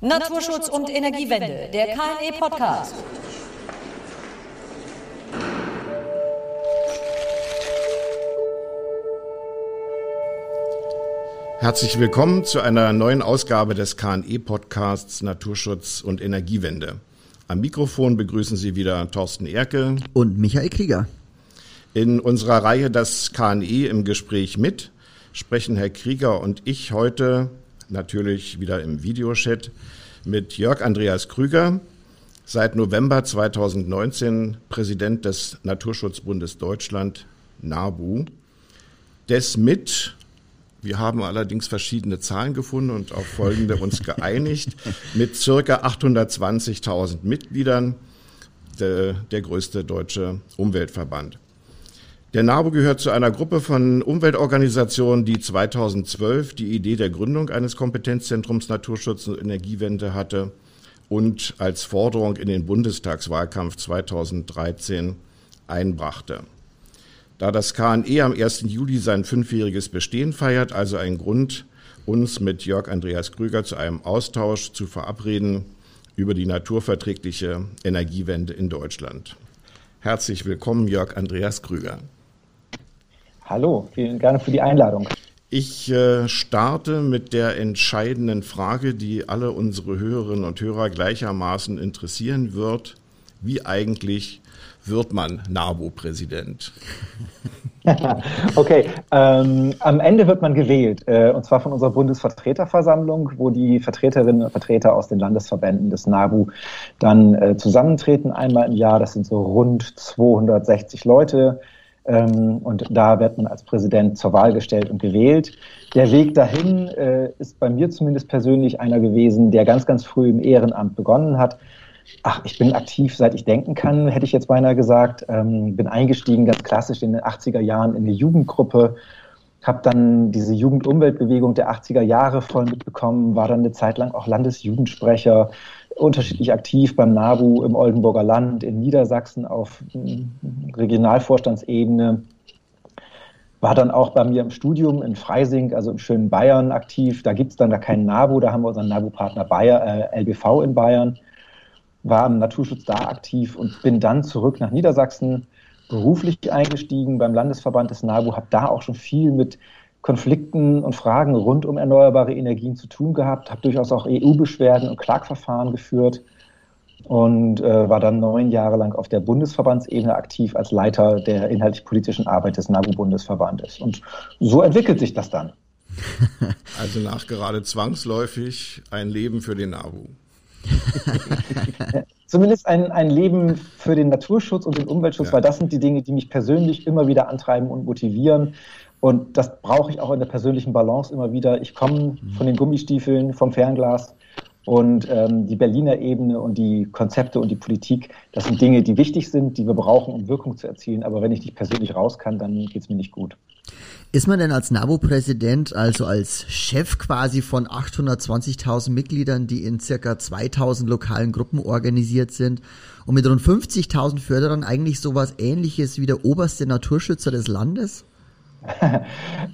Naturschutz und Energiewende, der KNE-Podcast. Herzlich willkommen zu einer neuen Ausgabe des KNE-Podcasts Naturschutz und Energiewende. Am Mikrofon begrüßen Sie wieder Thorsten Erke und Michael Krieger. In unserer Reihe Das KNE im Gespräch mit sprechen Herr Krieger und ich heute natürlich wieder im Videochat mit Jörg Andreas Krüger, seit November 2019 Präsident des Naturschutzbundes Deutschland, NABU, des mit wir haben allerdings verschiedene Zahlen gefunden und auf folgende uns geeinigt. Mit circa 820.000 Mitgliedern der, der größte deutsche Umweltverband. Der NABU gehört zu einer Gruppe von Umweltorganisationen, die 2012 die Idee der Gründung eines Kompetenzzentrums Naturschutz und Energiewende hatte und als Forderung in den Bundestagswahlkampf 2013 einbrachte. Da das KNE am 1. Juli sein fünfjähriges Bestehen feiert, also ein Grund, uns mit Jörg Andreas Krüger zu einem Austausch zu verabreden über die naturverträgliche Energiewende in Deutschland. Herzlich willkommen, Jörg Andreas Krüger. Hallo, vielen Dank für die Einladung. Ich äh, starte mit der entscheidenden Frage, die alle unsere Hörerinnen und Hörer gleichermaßen interessieren wird. Wie eigentlich wird man NABU-Präsident? okay, ähm, am Ende wird man gewählt, äh, und zwar von unserer Bundesvertreterversammlung, wo die Vertreterinnen und Vertreter aus den Landesverbänden des NABU dann äh, zusammentreten, einmal im Jahr. Das sind so rund 260 Leute. Ähm, und da wird man als Präsident zur Wahl gestellt und gewählt. Der Weg dahin äh, ist bei mir zumindest persönlich einer gewesen, der ganz, ganz früh im Ehrenamt begonnen hat Ach, ich bin aktiv, seit ich denken kann, hätte ich jetzt beinahe gesagt. Ähm, bin eingestiegen ganz klassisch in den 80er Jahren in eine Jugendgruppe, habe dann diese Jugendumweltbewegung der 80er Jahre voll mitbekommen, war dann eine Zeit lang auch Landesjugendsprecher, unterschiedlich aktiv beim NABU im Oldenburger Land, in Niedersachsen auf hm, Regionalvorstandsebene, war dann auch bei mir im Studium in Freising, also im schönen Bayern aktiv. Da gibt es dann da keinen NABU, da haben wir unseren NABU-Partner äh, LBV in Bayern war im Naturschutz da aktiv und bin dann zurück nach Niedersachsen beruflich eingestiegen beim Landesverband des NABU, habe da auch schon viel mit Konflikten und Fragen rund um erneuerbare Energien zu tun gehabt, habe durchaus auch EU-Beschwerden und Klagverfahren geführt und äh, war dann neun Jahre lang auf der Bundesverbandsebene aktiv als Leiter der inhaltlich-politischen Arbeit des NABU-Bundesverbandes. Und so entwickelt sich das dann. Also nach gerade zwangsläufig ein Leben für den NABU. Zumindest ein, ein Leben für den Naturschutz und den Umweltschutz, ja. weil das sind die Dinge, die mich persönlich immer wieder antreiben und motivieren. Und das brauche ich auch in der persönlichen Balance immer wieder. Ich komme mhm. von den Gummistiefeln, vom Fernglas und ähm, die Berliner Ebene und die Konzepte und die Politik, das sind Dinge, die wichtig sind, die wir brauchen, um Wirkung zu erzielen. Aber wenn ich nicht persönlich raus kann, dann geht es mir nicht gut. Ist man denn als NABU-Präsident, also als Chef quasi von 820.000 Mitgliedern, die in circa 2000 lokalen Gruppen organisiert sind und mit rund 50.000 Förderern eigentlich sowas ähnliches wie der oberste Naturschützer des Landes?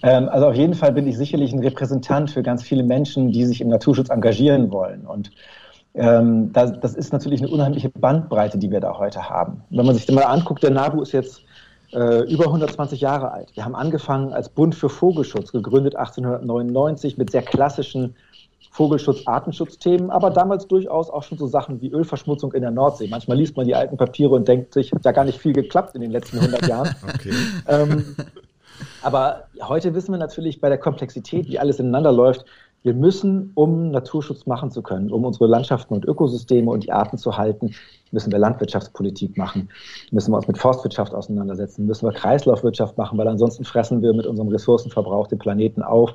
Ähm, also auf jeden Fall bin ich sicherlich ein Repräsentant für ganz viele Menschen, die sich im Naturschutz engagieren wollen. Und ähm, das, das, ist natürlich eine unheimliche Bandbreite, die wir da heute haben. Wenn man sich das mal anguckt, der NABU ist jetzt äh, über 120 Jahre alt. Wir haben angefangen als Bund für Vogelschutz, gegründet 1899 mit sehr klassischen Vogelschutz, Artenschutzthemen, aber damals durchaus auch schon so Sachen wie Ölverschmutzung in der Nordsee. Manchmal liest man die alten Papiere und denkt sich, hat ja gar nicht viel geklappt in den letzten 100 Jahren. Okay. Ähm, aber heute wissen wir natürlich bei der Komplexität, wie alles ineinander läuft, wir müssen, um Naturschutz machen zu können, um unsere Landschaften und Ökosysteme und die Arten zu halten, müssen wir Landwirtschaftspolitik machen, müssen wir uns mit Forstwirtschaft auseinandersetzen, müssen wir Kreislaufwirtschaft machen, weil ansonsten fressen wir mit unserem Ressourcenverbrauch den Planeten auf.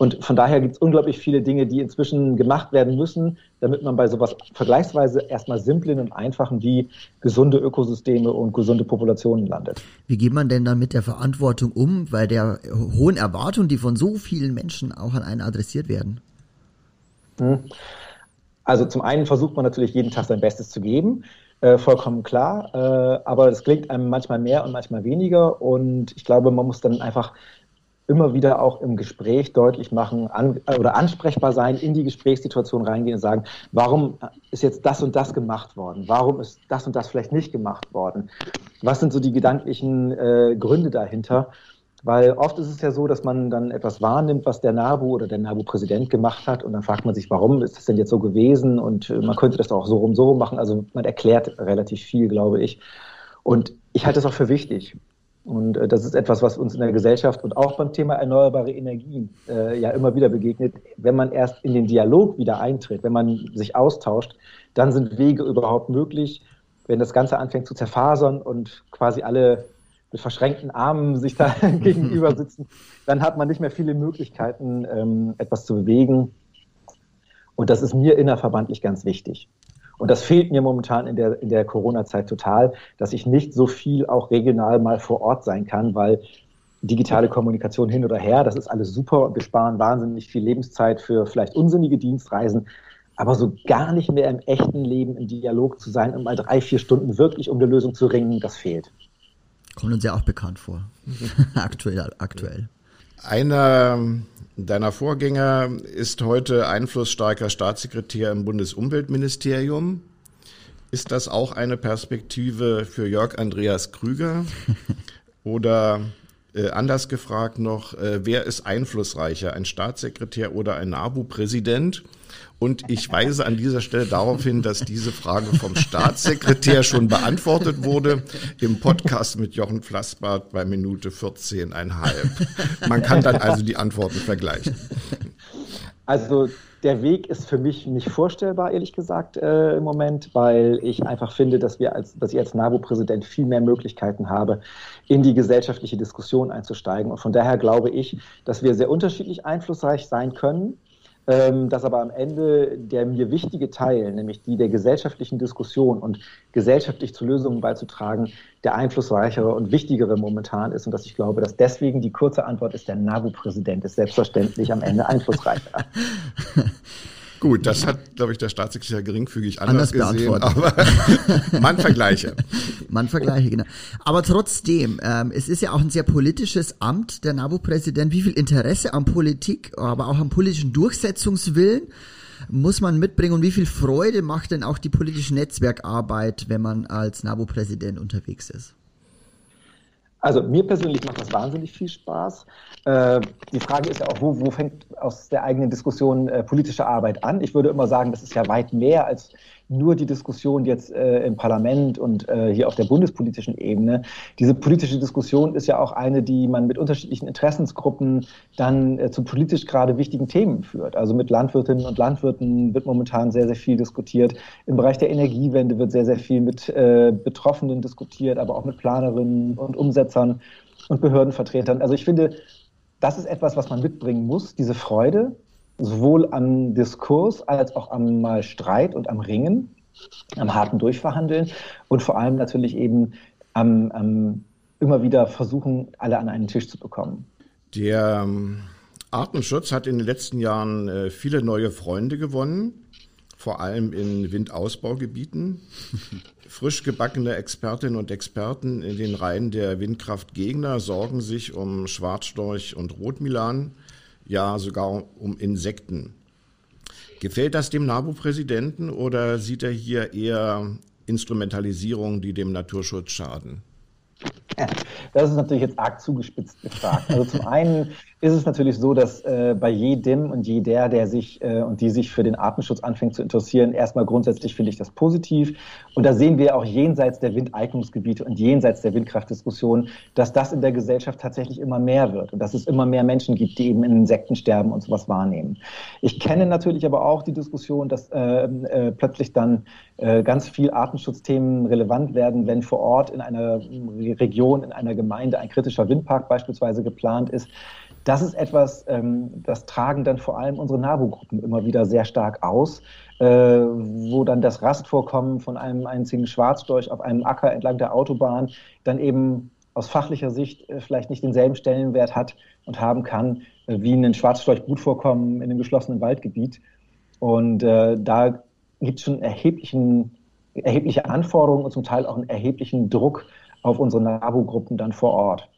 Und von daher gibt es unglaublich viele Dinge, die inzwischen gemacht werden müssen, damit man bei sowas vergleichsweise erstmal simplen und einfachen wie gesunde Ökosysteme und gesunde Populationen landet. Wie geht man denn dann mit der Verantwortung um, bei der hohen Erwartung, die von so vielen Menschen auch an einen adressiert werden? Hm. Also zum einen versucht man natürlich jeden Tag sein Bestes zu geben, äh, vollkommen klar, äh, aber es klingt einem manchmal mehr und manchmal weniger und ich glaube, man muss dann einfach immer wieder auch im Gespräch deutlich machen an, oder ansprechbar sein, in die Gesprächssituation reingehen und sagen, warum ist jetzt das und das gemacht worden? Warum ist das und das vielleicht nicht gemacht worden? Was sind so die gedanklichen äh, Gründe dahinter? Weil oft ist es ja so, dass man dann etwas wahrnimmt, was der NABU oder der NABU-Präsident gemacht hat und dann fragt man sich, warum ist das denn jetzt so gewesen und äh, man könnte das auch so rum, so rum machen. Also man erklärt relativ viel, glaube ich. Und ich halte das auch für wichtig. Und äh, das ist etwas, was uns in der Gesellschaft und auch beim Thema erneuerbare Energien äh, ja immer wieder begegnet. Wenn man erst in den Dialog wieder eintritt, wenn man sich austauscht, dann sind Wege überhaupt möglich. Wenn das Ganze anfängt zu zerfasern und quasi alle mit verschränkten Armen sich da gegenüber sitzen, dann hat man nicht mehr viele Möglichkeiten, ähm, etwas zu bewegen. Und das ist mir innerverbandlich ganz wichtig. Und das fehlt mir momentan in der, in der Corona-Zeit total, dass ich nicht so viel auch regional mal vor Ort sein kann, weil digitale Kommunikation hin oder her, das ist alles super und wir sparen wahnsinnig viel Lebenszeit für vielleicht unsinnige Dienstreisen. Aber so gar nicht mehr im echten Leben im Dialog zu sein und mal drei, vier Stunden wirklich um eine Lösung zu ringen, das fehlt. Kommt uns ja auch bekannt vor. aktuell, aktuell. Einer deiner Vorgänger ist heute einflusssstarker Staatssekretär im Bundesumweltministerium. Ist das auch eine Perspektive für Jörg Andreas Krüger? Oder äh, anders gefragt noch, äh, wer ist einflussreicher, ein Staatssekretär oder ein NABU-Präsident? Und ich weise an dieser Stelle darauf hin, dass diese Frage vom Staatssekretär schon beantwortet wurde im Podcast mit Jochen Flassbart bei Minute 14,5. Man kann dann also die Antworten vergleichen. Also der Weg ist für mich nicht vorstellbar, ehrlich gesagt, äh, im Moment, weil ich einfach finde, dass wir als, dass ich als NABU-Präsident viel mehr Möglichkeiten habe, in die gesellschaftliche Diskussion einzusteigen. Und von daher glaube ich, dass wir sehr unterschiedlich einflussreich sein können dass aber am Ende der mir wichtige Teil, nämlich die der gesellschaftlichen Diskussion und gesellschaftlich zu Lösungen beizutragen, der einflussreichere und wichtigere momentan ist und dass ich glaube, dass deswegen die kurze Antwort ist, der NABU-Präsident ist selbstverständlich am Ende einflussreicher. Gut, das hat, glaube ich, der Staatssekretär geringfügig anders, anders gesehen, aber man vergleiche. Man vergleiche, genau. Aber trotzdem, ähm, es ist ja auch ein sehr politisches Amt, der NABU-Präsident. Wie viel Interesse an Politik, aber auch am politischen Durchsetzungswillen muss man mitbringen und wie viel Freude macht denn auch die politische Netzwerkarbeit, wenn man als NABU-Präsident unterwegs ist? Also mir persönlich macht das wahnsinnig viel Spaß. Äh, die Frage ist ja auch, wo, wo fängt aus der eigenen Diskussion äh, politische Arbeit an? Ich würde immer sagen, das ist ja weit mehr als nur die Diskussion jetzt äh, im Parlament und äh, hier auf der bundespolitischen Ebene. Diese politische Diskussion ist ja auch eine, die man mit unterschiedlichen Interessensgruppen dann äh, zu politisch gerade wichtigen Themen führt. Also mit Landwirtinnen und Landwirten wird momentan sehr, sehr viel diskutiert. Im Bereich der Energiewende wird sehr, sehr viel mit äh, Betroffenen diskutiert, aber auch mit Planerinnen und Umsetzern und Behördenvertretern. Also ich finde, das ist etwas, was man mitbringen muss, diese Freude, sowohl am Diskurs als auch am mal Streit und am Ringen, am harten Durchverhandeln und vor allem natürlich eben am, am immer wieder versuchen, alle an einen Tisch zu bekommen. Der ähm, Artenschutz hat in den letzten Jahren äh, viele neue Freunde gewonnen, vor allem in Windausbaugebieten. Frisch gebackene Expertinnen und Experten in den Reihen der Windkraftgegner sorgen sich um Schwarzstorch und Rotmilan ja sogar um Insekten. Gefällt das dem NABU-Präsidenten oder sieht er hier eher Instrumentalisierung, die dem Naturschutz schaden? Das ist natürlich jetzt arg zugespitzt gefragt. Also zum einen ist es natürlich so, dass äh, bei jedem und jeder, der sich äh, und die sich für den Artenschutz anfängt zu interessieren, erstmal grundsätzlich finde ich das positiv. Und da sehen wir auch jenseits der Windeignungsgebiete und jenseits der Windkraftdiskussion, dass das in der Gesellschaft tatsächlich immer mehr wird und dass es immer mehr Menschen gibt, die eben in Insekten sterben und sowas wahrnehmen. Ich kenne natürlich aber auch die Diskussion, dass äh, äh, plötzlich dann äh, ganz viel Artenschutzthemen relevant werden, wenn vor Ort in einer Region, in einer Gemeinde ein kritischer Windpark beispielsweise geplant ist das ist etwas, ähm, das tragen dann vor allem unsere NABU-Gruppen immer wieder sehr stark aus, äh, wo dann das Rastvorkommen von einem einzigen Schwarzdorch auf einem Acker entlang der Autobahn dann eben aus fachlicher Sicht äh, vielleicht nicht denselben Stellenwert hat und haben kann äh, wie ein Schwarzstorch-Brutvorkommen in einem geschlossenen Waldgebiet. Und äh, da gibt es schon erheblichen, erhebliche Anforderungen und zum Teil auch einen erheblichen Druck auf unsere NABU-Gruppen dann vor Ort.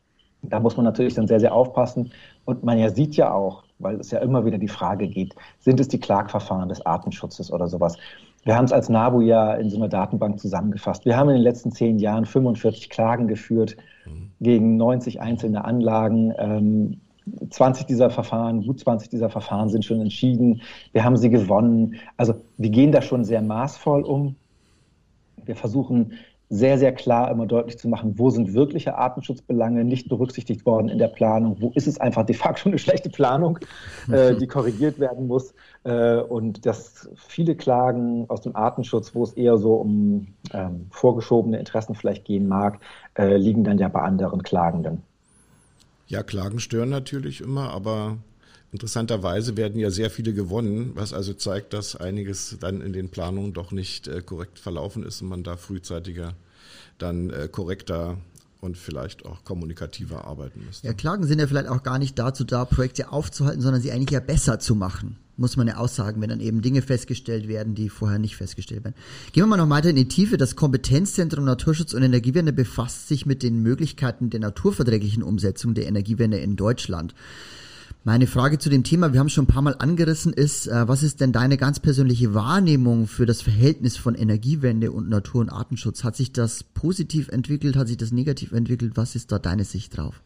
Da muss man natürlich dann sehr, sehr aufpassen. Und man ja sieht ja auch, weil es ja immer wieder die Frage geht, sind es die Klagverfahren des Artenschutzes oder sowas? Wir haben es als NABU ja in so einer Datenbank zusammengefasst. Wir haben in den letzten zehn Jahren 45 Klagen geführt gegen 90 einzelne Anlagen. Ähm, 20 dieser Verfahren, gut 20 dieser Verfahren sind schon entschieden. Wir haben sie gewonnen. Also wir gehen da schon sehr maßvoll um. Wir versuchen sehr, sehr klar immer deutlich zu machen, wo sind wirkliche Artenschutzbelange nicht berücksichtigt worden in der Planung, wo ist es einfach de facto eine schlechte Planung, äh, die korrigiert werden muss. Äh, und dass viele Klagen aus dem Artenschutz, wo es eher so um ähm, vorgeschobene Interessen vielleicht gehen mag, äh, liegen dann ja bei anderen Klagenden. Ja, Klagen stören natürlich immer, aber interessanterweise werden ja sehr viele gewonnen, was also zeigt, dass einiges dann in den Planungen doch nicht äh, korrekt verlaufen ist und man da frühzeitiger dann äh, korrekter und vielleicht auch kommunikativer arbeiten müsste. Ja, Klagen sind ja vielleicht auch gar nicht dazu da, Projekte aufzuhalten, sondern sie eigentlich ja besser zu machen. Muss man ja auch sagen, wenn dann eben Dinge festgestellt werden, die vorher nicht festgestellt werden. Gehen wir mal noch weiter in die Tiefe. Das Kompetenzzentrum Naturschutz und Energiewende befasst sich mit den Möglichkeiten der naturverträglichen Umsetzung der Energiewende in Deutschland. Meine Frage zu dem Thema, wir haben schon ein paar Mal angerissen, ist, äh, was ist denn deine ganz persönliche Wahrnehmung für das Verhältnis von Energiewende und Natur- und Artenschutz? Hat sich das positiv entwickelt? Hat sich das negativ entwickelt? Was ist da deine Sicht drauf?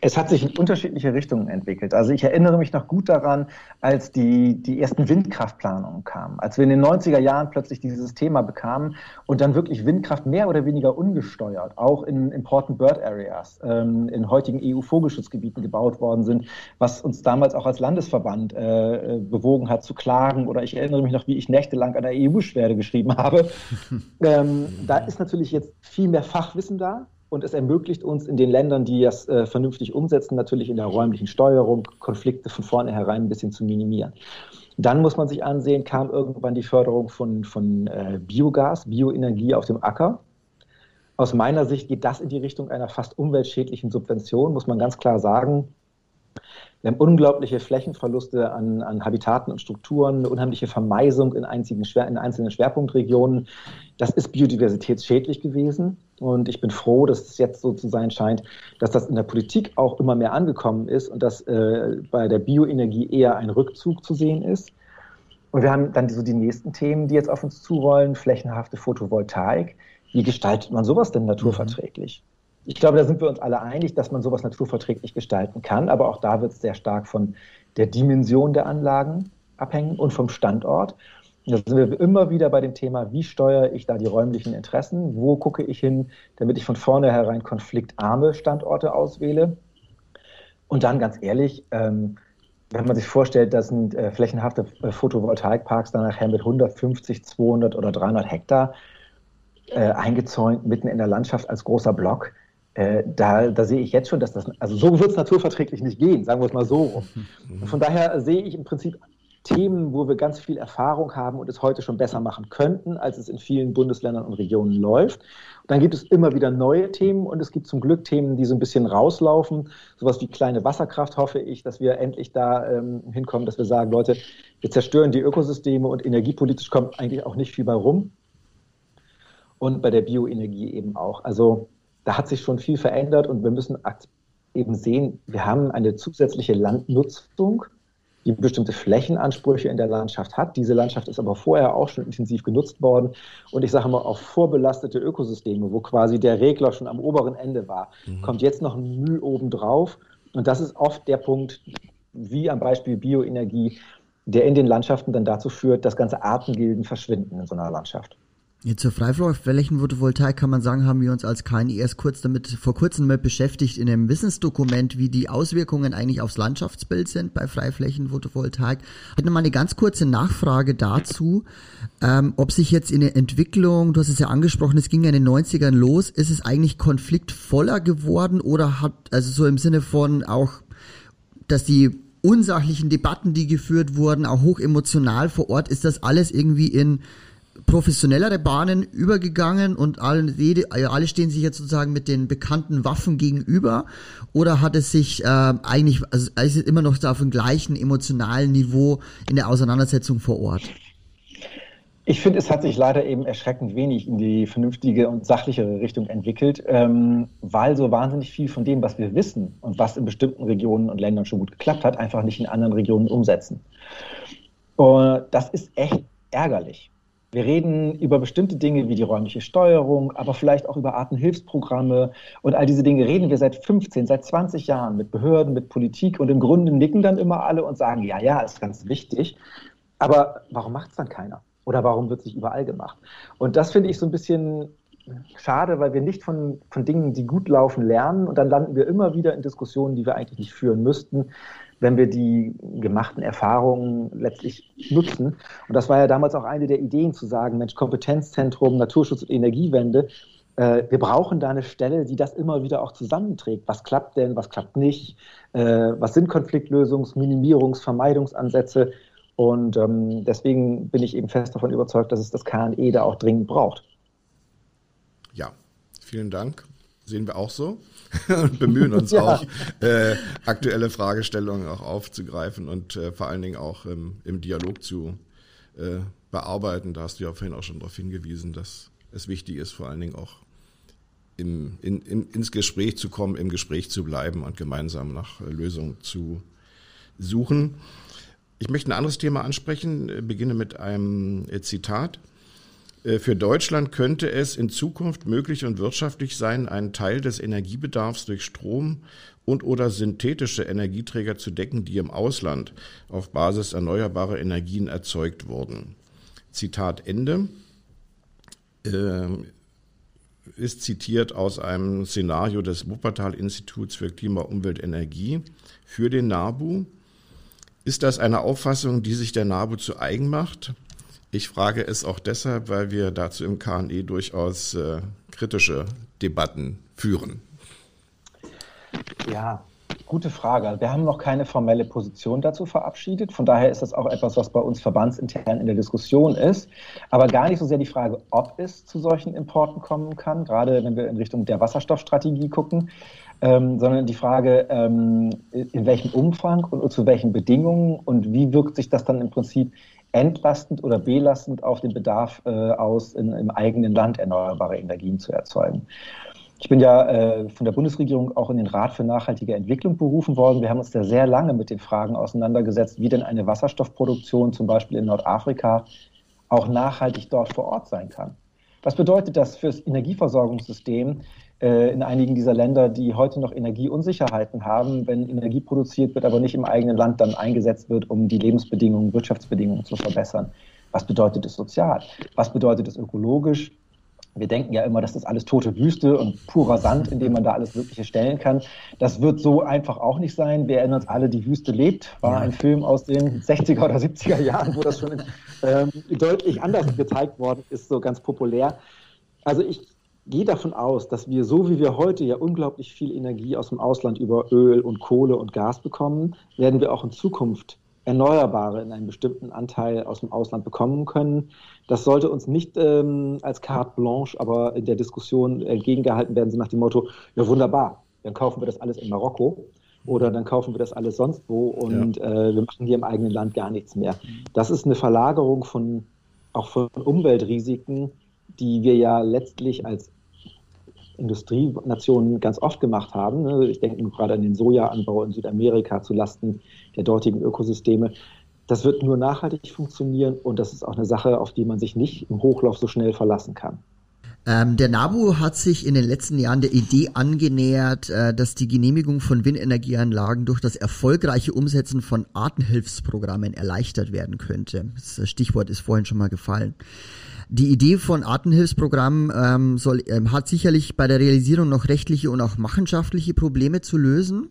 Es hat sich in unterschiedliche Richtungen entwickelt. Also ich erinnere mich noch gut daran, als die, die ersten Windkraftplanungen kamen, als wir in den 90er Jahren plötzlich dieses Thema bekamen und dann wirklich Windkraft mehr oder weniger ungesteuert, auch in Important Bird Areas, ähm, in heutigen EU-Vogelschutzgebieten gebaut worden sind, was uns damals auch als Landesverband äh, bewogen hat zu klagen. Oder ich erinnere mich noch, wie ich nächtelang an der EU-Beschwerde geschrieben habe. ähm, da ist natürlich jetzt viel mehr Fachwissen da und es ermöglicht uns in den Ländern, die das äh, vernünftig umsetzen, natürlich in der räumlichen Steuerung Konflikte von vornherein ein bisschen zu minimieren. Dann muss man sich ansehen, kam irgendwann die Förderung von, von äh, Biogas, Bioenergie auf dem Acker. Aus meiner Sicht geht das in die Richtung einer fast umweltschädlichen Subvention, muss man ganz klar sagen. Wir haben unglaubliche Flächenverluste an, an Habitaten und Strukturen, eine unheimliche Vermeisung in, einzigen, in einzelnen Schwerpunktregionen. Das ist biodiversitätsschädlich gewesen. Und ich bin froh, dass es jetzt so zu sein scheint, dass das in der Politik auch immer mehr angekommen ist und dass äh, bei der Bioenergie eher ein Rückzug zu sehen ist. Und wir haben dann so die nächsten Themen, die jetzt auf uns zurollen, flächenhafte Photovoltaik. Wie gestaltet man sowas denn naturverträglich? Mhm. Ich glaube, da sind wir uns alle einig, dass man sowas naturverträglich gestalten kann, aber auch da wird es sehr stark von der Dimension der Anlagen abhängen und vom Standort. Da sind wir immer wieder bei dem Thema, wie steuere ich da die räumlichen Interessen? Wo gucke ich hin, damit ich von vornherein konfliktarme Standorte auswähle? Und dann ganz ehrlich, ähm, wenn man sich vorstellt, dass sind äh, flächenhafte äh, Photovoltaikparks dann nachher mit 150, 200 oder 300 Hektar äh, eingezäunt mitten in der Landschaft als großer Block, äh, da, da sehe ich jetzt schon, dass das, also so wird es naturverträglich nicht gehen, sagen wir es mal so rum. Und von daher sehe ich im Prinzip Themen, wo wir ganz viel Erfahrung haben und es heute schon besser machen könnten, als es in vielen Bundesländern und Regionen läuft. Und dann gibt es immer wieder neue Themen und es gibt zum Glück Themen, die so ein bisschen rauslaufen. Sowas wie kleine Wasserkraft hoffe ich, dass wir endlich da ähm, hinkommen, dass wir sagen, Leute, wir zerstören die Ökosysteme und energiepolitisch kommt eigentlich auch nicht viel bei rum. Und bei der Bioenergie eben auch. Also da hat sich schon viel verändert und wir müssen eben sehen, wir haben eine zusätzliche Landnutzung, die bestimmte Flächenansprüche in der Landschaft hat. Diese Landschaft ist aber vorher auch schon intensiv genutzt worden. Und ich sage mal, auf vorbelastete Ökosysteme, wo quasi der Regler schon am oberen Ende war, mhm. kommt jetzt noch ein Müll obendrauf. Und das ist oft der Punkt, wie am Beispiel Bioenergie, der in den Landschaften dann dazu führt, dass ganze Artengilden verschwinden in so einer Landschaft. Jetzt zur Freiflächenphotovoltaik kann man sagen, haben wir uns als KNI erst kurz damit vor kurzem mit beschäftigt in einem Wissensdokument, wie die Auswirkungen eigentlich aufs Landschaftsbild sind bei Freiflächenphotovoltaik. Ich hätte mal eine ganz kurze Nachfrage dazu, ähm, ob sich jetzt in der Entwicklung, du hast es ja angesprochen, es ging ja in den 90ern los, ist es eigentlich konfliktvoller geworden oder hat, also so im Sinne von auch, dass die unsachlichen Debatten, die geführt wurden, auch hoch emotional vor Ort, ist das alles irgendwie in professionellere Bahnen übergegangen und alle, alle stehen sich jetzt sozusagen mit den bekannten Waffen gegenüber? Oder hat es sich äh, eigentlich, also ist es immer noch auf dem gleichen emotionalen Niveau in der Auseinandersetzung vor Ort? Ich finde, es hat sich leider eben erschreckend wenig in die vernünftige und sachlichere Richtung entwickelt, ähm, weil so wahnsinnig viel von dem, was wir wissen und was in bestimmten Regionen und Ländern schon gut geklappt hat, einfach nicht in anderen Regionen umsetzen. Und das ist echt ärgerlich. Wir reden über bestimmte Dinge wie die räumliche Steuerung, aber vielleicht auch über Artenhilfsprogramme und all diese Dinge reden wir seit 15, seit 20 Jahren mit Behörden, mit Politik und im Grunde nicken dann immer alle und sagen, ja, ja, ist ganz wichtig. Aber warum macht es dann keiner? Oder warum wird es nicht überall gemacht? Und das finde ich so ein bisschen schade, weil wir nicht von, von Dingen, die gut laufen, lernen. Und dann landen wir immer wieder in Diskussionen, die wir eigentlich nicht führen müssten, wenn wir die gemachten Erfahrungen letztlich nutzen. Und das war ja damals auch eine der Ideen zu sagen, Mensch, Kompetenzzentrum, Naturschutz und Energiewende, äh, wir brauchen da eine Stelle, die das immer wieder auch zusammenträgt. Was klappt denn, was klappt nicht? Äh, was sind Konfliktlösungs-, Minimierungs-, Vermeidungsansätze? Und ähm, deswegen bin ich eben fest davon überzeugt, dass es das KNE da auch dringend braucht. Ja, vielen Dank. Sehen wir auch so und bemühen uns ja. auch, äh, aktuelle Fragestellungen auch aufzugreifen und äh, vor allen Dingen auch ähm, im Dialog zu äh, bearbeiten. Da hast du ja vorhin auch schon darauf hingewiesen, dass es wichtig ist, vor allen Dingen auch im, in, in, ins Gespräch zu kommen, im Gespräch zu bleiben und gemeinsam nach Lösungen zu suchen. Ich möchte ein anderes Thema ansprechen, ich beginne mit einem äh, Zitat. Äh, für Deutschland könnte es in Zukunft möglich und wirtschaftlich sein, einen Teil des Energiebedarfs durch Strom und oder synthetische Energieträger zu decken, die im Ausland auf Basis erneuerbarer Energien erzeugt wurden. Zitat Ende. Äh, ist zitiert aus einem Szenario des Wuppertal-Instituts für Klima, Umwelt, Energie für den NABU. Ist das eine Auffassung, die sich der NABU zu eigen macht? Ich frage es auch deshalb, weil wir dazu im KNE durchaus äh, kritische Debatten führen. Ja, gute Frage. Wir haben noch keine formelle Position dazu verabschiedet. Von daher ist das auch etwas, was bei uns verbandsintern in der Diskussion ist. Aber gar nicht so sehr die Frage, ob es zu solchen Importen kommen kann, gerade wenn wir in Richtung der Wasserstoffstrategie gucken, ähm, sondern die Frage, ähm, in welchem Umfang und zu welchen Bedingungen und wie wirkt sich das dann im Prinzip entlastend oder belastend auf den Bedarf äh, aus, in, im eigenen Land erneuerbare Energien zu erzeugen. Ich bin ja äh, von der Bundesregierung auch in den Rat für nachhaltige Entwicklung berufen worden. Wir haben uns da sehr lange mit den Fragen auseinandergesetzt, wie denn eine Wasserstoffproduktion zum Beispiel in Nordafrika auch nachhaltig dort vor Ort sein kann. Was bedeutet das für das Energieversorgungssystem äh, in einigen dieser Länder, die heute noch Energieunsicherheiten haben, wenn Energie produziert wird, aber nicht im eigenen Land dann eingesetzt wird, um die Lebensbedingungen, Wirtschaftsbedingungen zu verbessern? Was bedeutet es sozial? Was bedeutet es ökologisch? Wir denken ja immer, dass das alles tote Wüste und purer Sand, in dem man da alles Mögliche stellen kann. Das wird so einfach auch nicht sein. Wir erinnern uns alle, Die Wüste lebt, war ein Film aus den 60er oder 70er Jahren, wo das schon ähm, deutlich anders gezeigt worden ist, so ganz populär. Also ich gehe davon aus, dass wir, so wie wir heute ja unglaublich viel Energie aus dem Ausland über Öl und Kohle und Gas bekommen, werden wir auch in Zukunft Erneuerbare in einem bestimmten Anteil aus dem Ausland bekommen können. Das sollte uns nicht ähm, als carte blanche, aber in der Diskussion entgegengehalten werden, so nach dem Motto, ja wunderbar, dann kaufen wir das alles in Marokko oder dann kaufen wir das alles sonst wo und ja. äh, wir machen hier im eigenen Land gar nichts mehr. Das ist eine Verlagerung von auch von Umweltrisiken, die wir ja letztlich als Industrienationen ganz oft gemacht haben. Ne? Ich denke gerade an den Sojaanbau in Südamerika zu Lasten der dortigen Ökosysteme. Das wird nur nachhaltig funktionieren und das ist auch eine Sache, auf die man sich nicht im Hochlauf so schnell verlassen kann. Ähm, der NABU hat sich in den letzten Jahren der Idee angenähert, äh, dass die Genehmigung von Windenergieanlagen durch das erfolgreiche Umsetzen von Artenhilfsprogrammen erleichtert werden könnte. Das Stichwort ist vorhin schon mal gefallen. Die Idee von Artenhilfsprogrammen ähm, soll, ähm, hat sicherlich bei der Realisierung noch rechtliche und auch machenschaftliche Probleme zu lösen.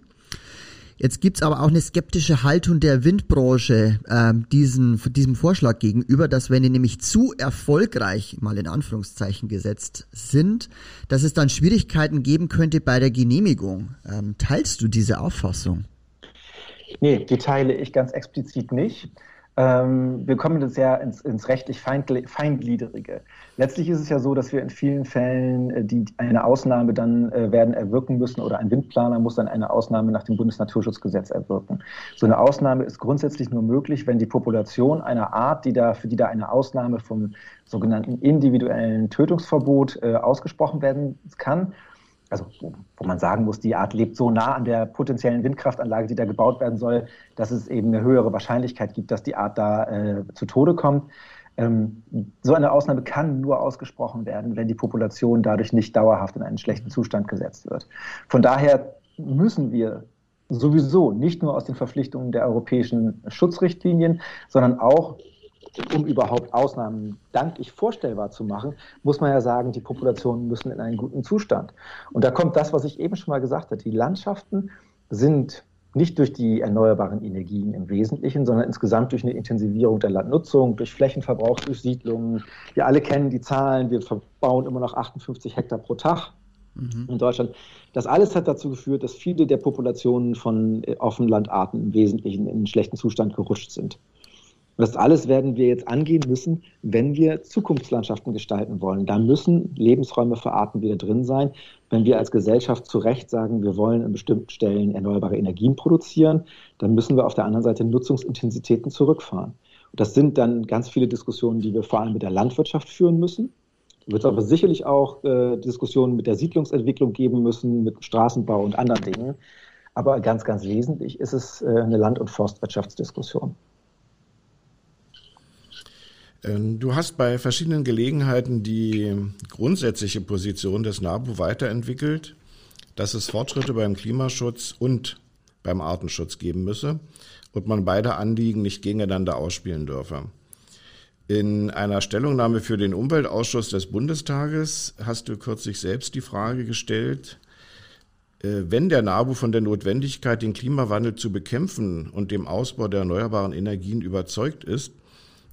Jetzt gibt's aber auch eine skeptische Haltung der Windbranche ähm, diesen, diesem Vorschlag gegenüber, dass wenn die nämlich zu erfolgreich, mal in Anführungszeichen gesetzt, sind, dass es dann Schwierigkeiten geben könnte bei der Genehmigung. Ähm, teilst du diese Auffassung? Nee, die teile ich ganz explizit nicht. Ähm, wir kommen jetzt ja ins, ins rechtlich Feingliederige. Letztlich ist es ja so, dass wir in vielen Fällen äh, die eine Ausnahme dann äh, werden erwirken müssen oder ein Windplaner muss dann eine Ausnahme nach dem Bundesnaturschutzgesetz erwirken. So eine Ausnahme ist grundsätzlich nur möglich, wenn die Population einer Art, die da, für die da eine Ausnahme vom sogenannten individuellen Tötungsverbot äh, ausgesprochen werden kann, also wo, man sagen muss, die Art lebt so nah an der potenziellen Windkraftanlage, die da gebaut werden soll, dass es eben eine höhere Wahrscheinlichkeit gibt, dass die Art da äh, zu Tode kommt. Ähm, so eine Ausnahme kann nur ausgesprochen werden, wenn die Population dadurch nicht dauerhaft in einen schlechten Zustand gesetzt wird. Von daher müssen wir sowieso nicht nur aus den Verpflichtungen der europäischen Schutzrichtlinien, sondern auch um überhaupt Ausnahmen danklich vorstellbar zu machen, muss man ja sagen, die Populationen müssen in einen guten Zustand. Und da kommt das, was ich eben schon mal gesagt habe. Die Landschaften sind nicht durch die erneuerbaren Energien im Wesentlichen, sondern insgesamt durch eine Intensivierung der Landnutzung, durch Flächenverbrauch, durch Siedlungen. Wir alle kennen die Zahlen, wir verbauen immer noch 58 Hektar pro Tag mhm. in Deutschland. Das alles hat dazu geführt, dass viele der Populationen von Offenlandarten im Wesentlichen in einen schlechten Zustand gerutscht sind. Das alles werden wir jetzt angehen müssen, wenn wir Zukunftslandschaften gestalten wollen. Da müssen Lebensräume für Arten wieder drin sein. Wenn wir als Gesellschaft zu Recht sagen, wir wollen an bestimmten Stellen erneuerbare Energien produzieren, dann müssen wir auf der anderen Seite Nutzungsintensitäten zurückfahren. Und das sind dann ganz viele Diskussionen, die wir vor allem mit der Landwirtschaft führen müssen. Es wird aber sicherlich auch äh, Diskussionen mit der Siedlungsentwicklung geben müssen, mit Straßenbau und anderen Dingen. Aber ganz, ganz wesentlich ist es äh, eine Land- und Forstwirtschaftsdiskussion. Ähm, du hast bei verschiedenen Gelegenheiten die grundsätzliche Position des NABU weiterentwickelt, dass es Fortschritte beim Klimaschutz und beim Artenschutz geben müsse und man beide Anliegen nicht gegeneinander ausspielen dürfe. In einer Stellungnahme für den Umweltausschuss des Bundestages hast du kürzlich selbst die Frage gestellt, äh, wenn der NABU von der Notwendigkeit, den Klimawandel zu bekämpfen und dem Ausbau der erneuerbaren Energien überzeugt ist,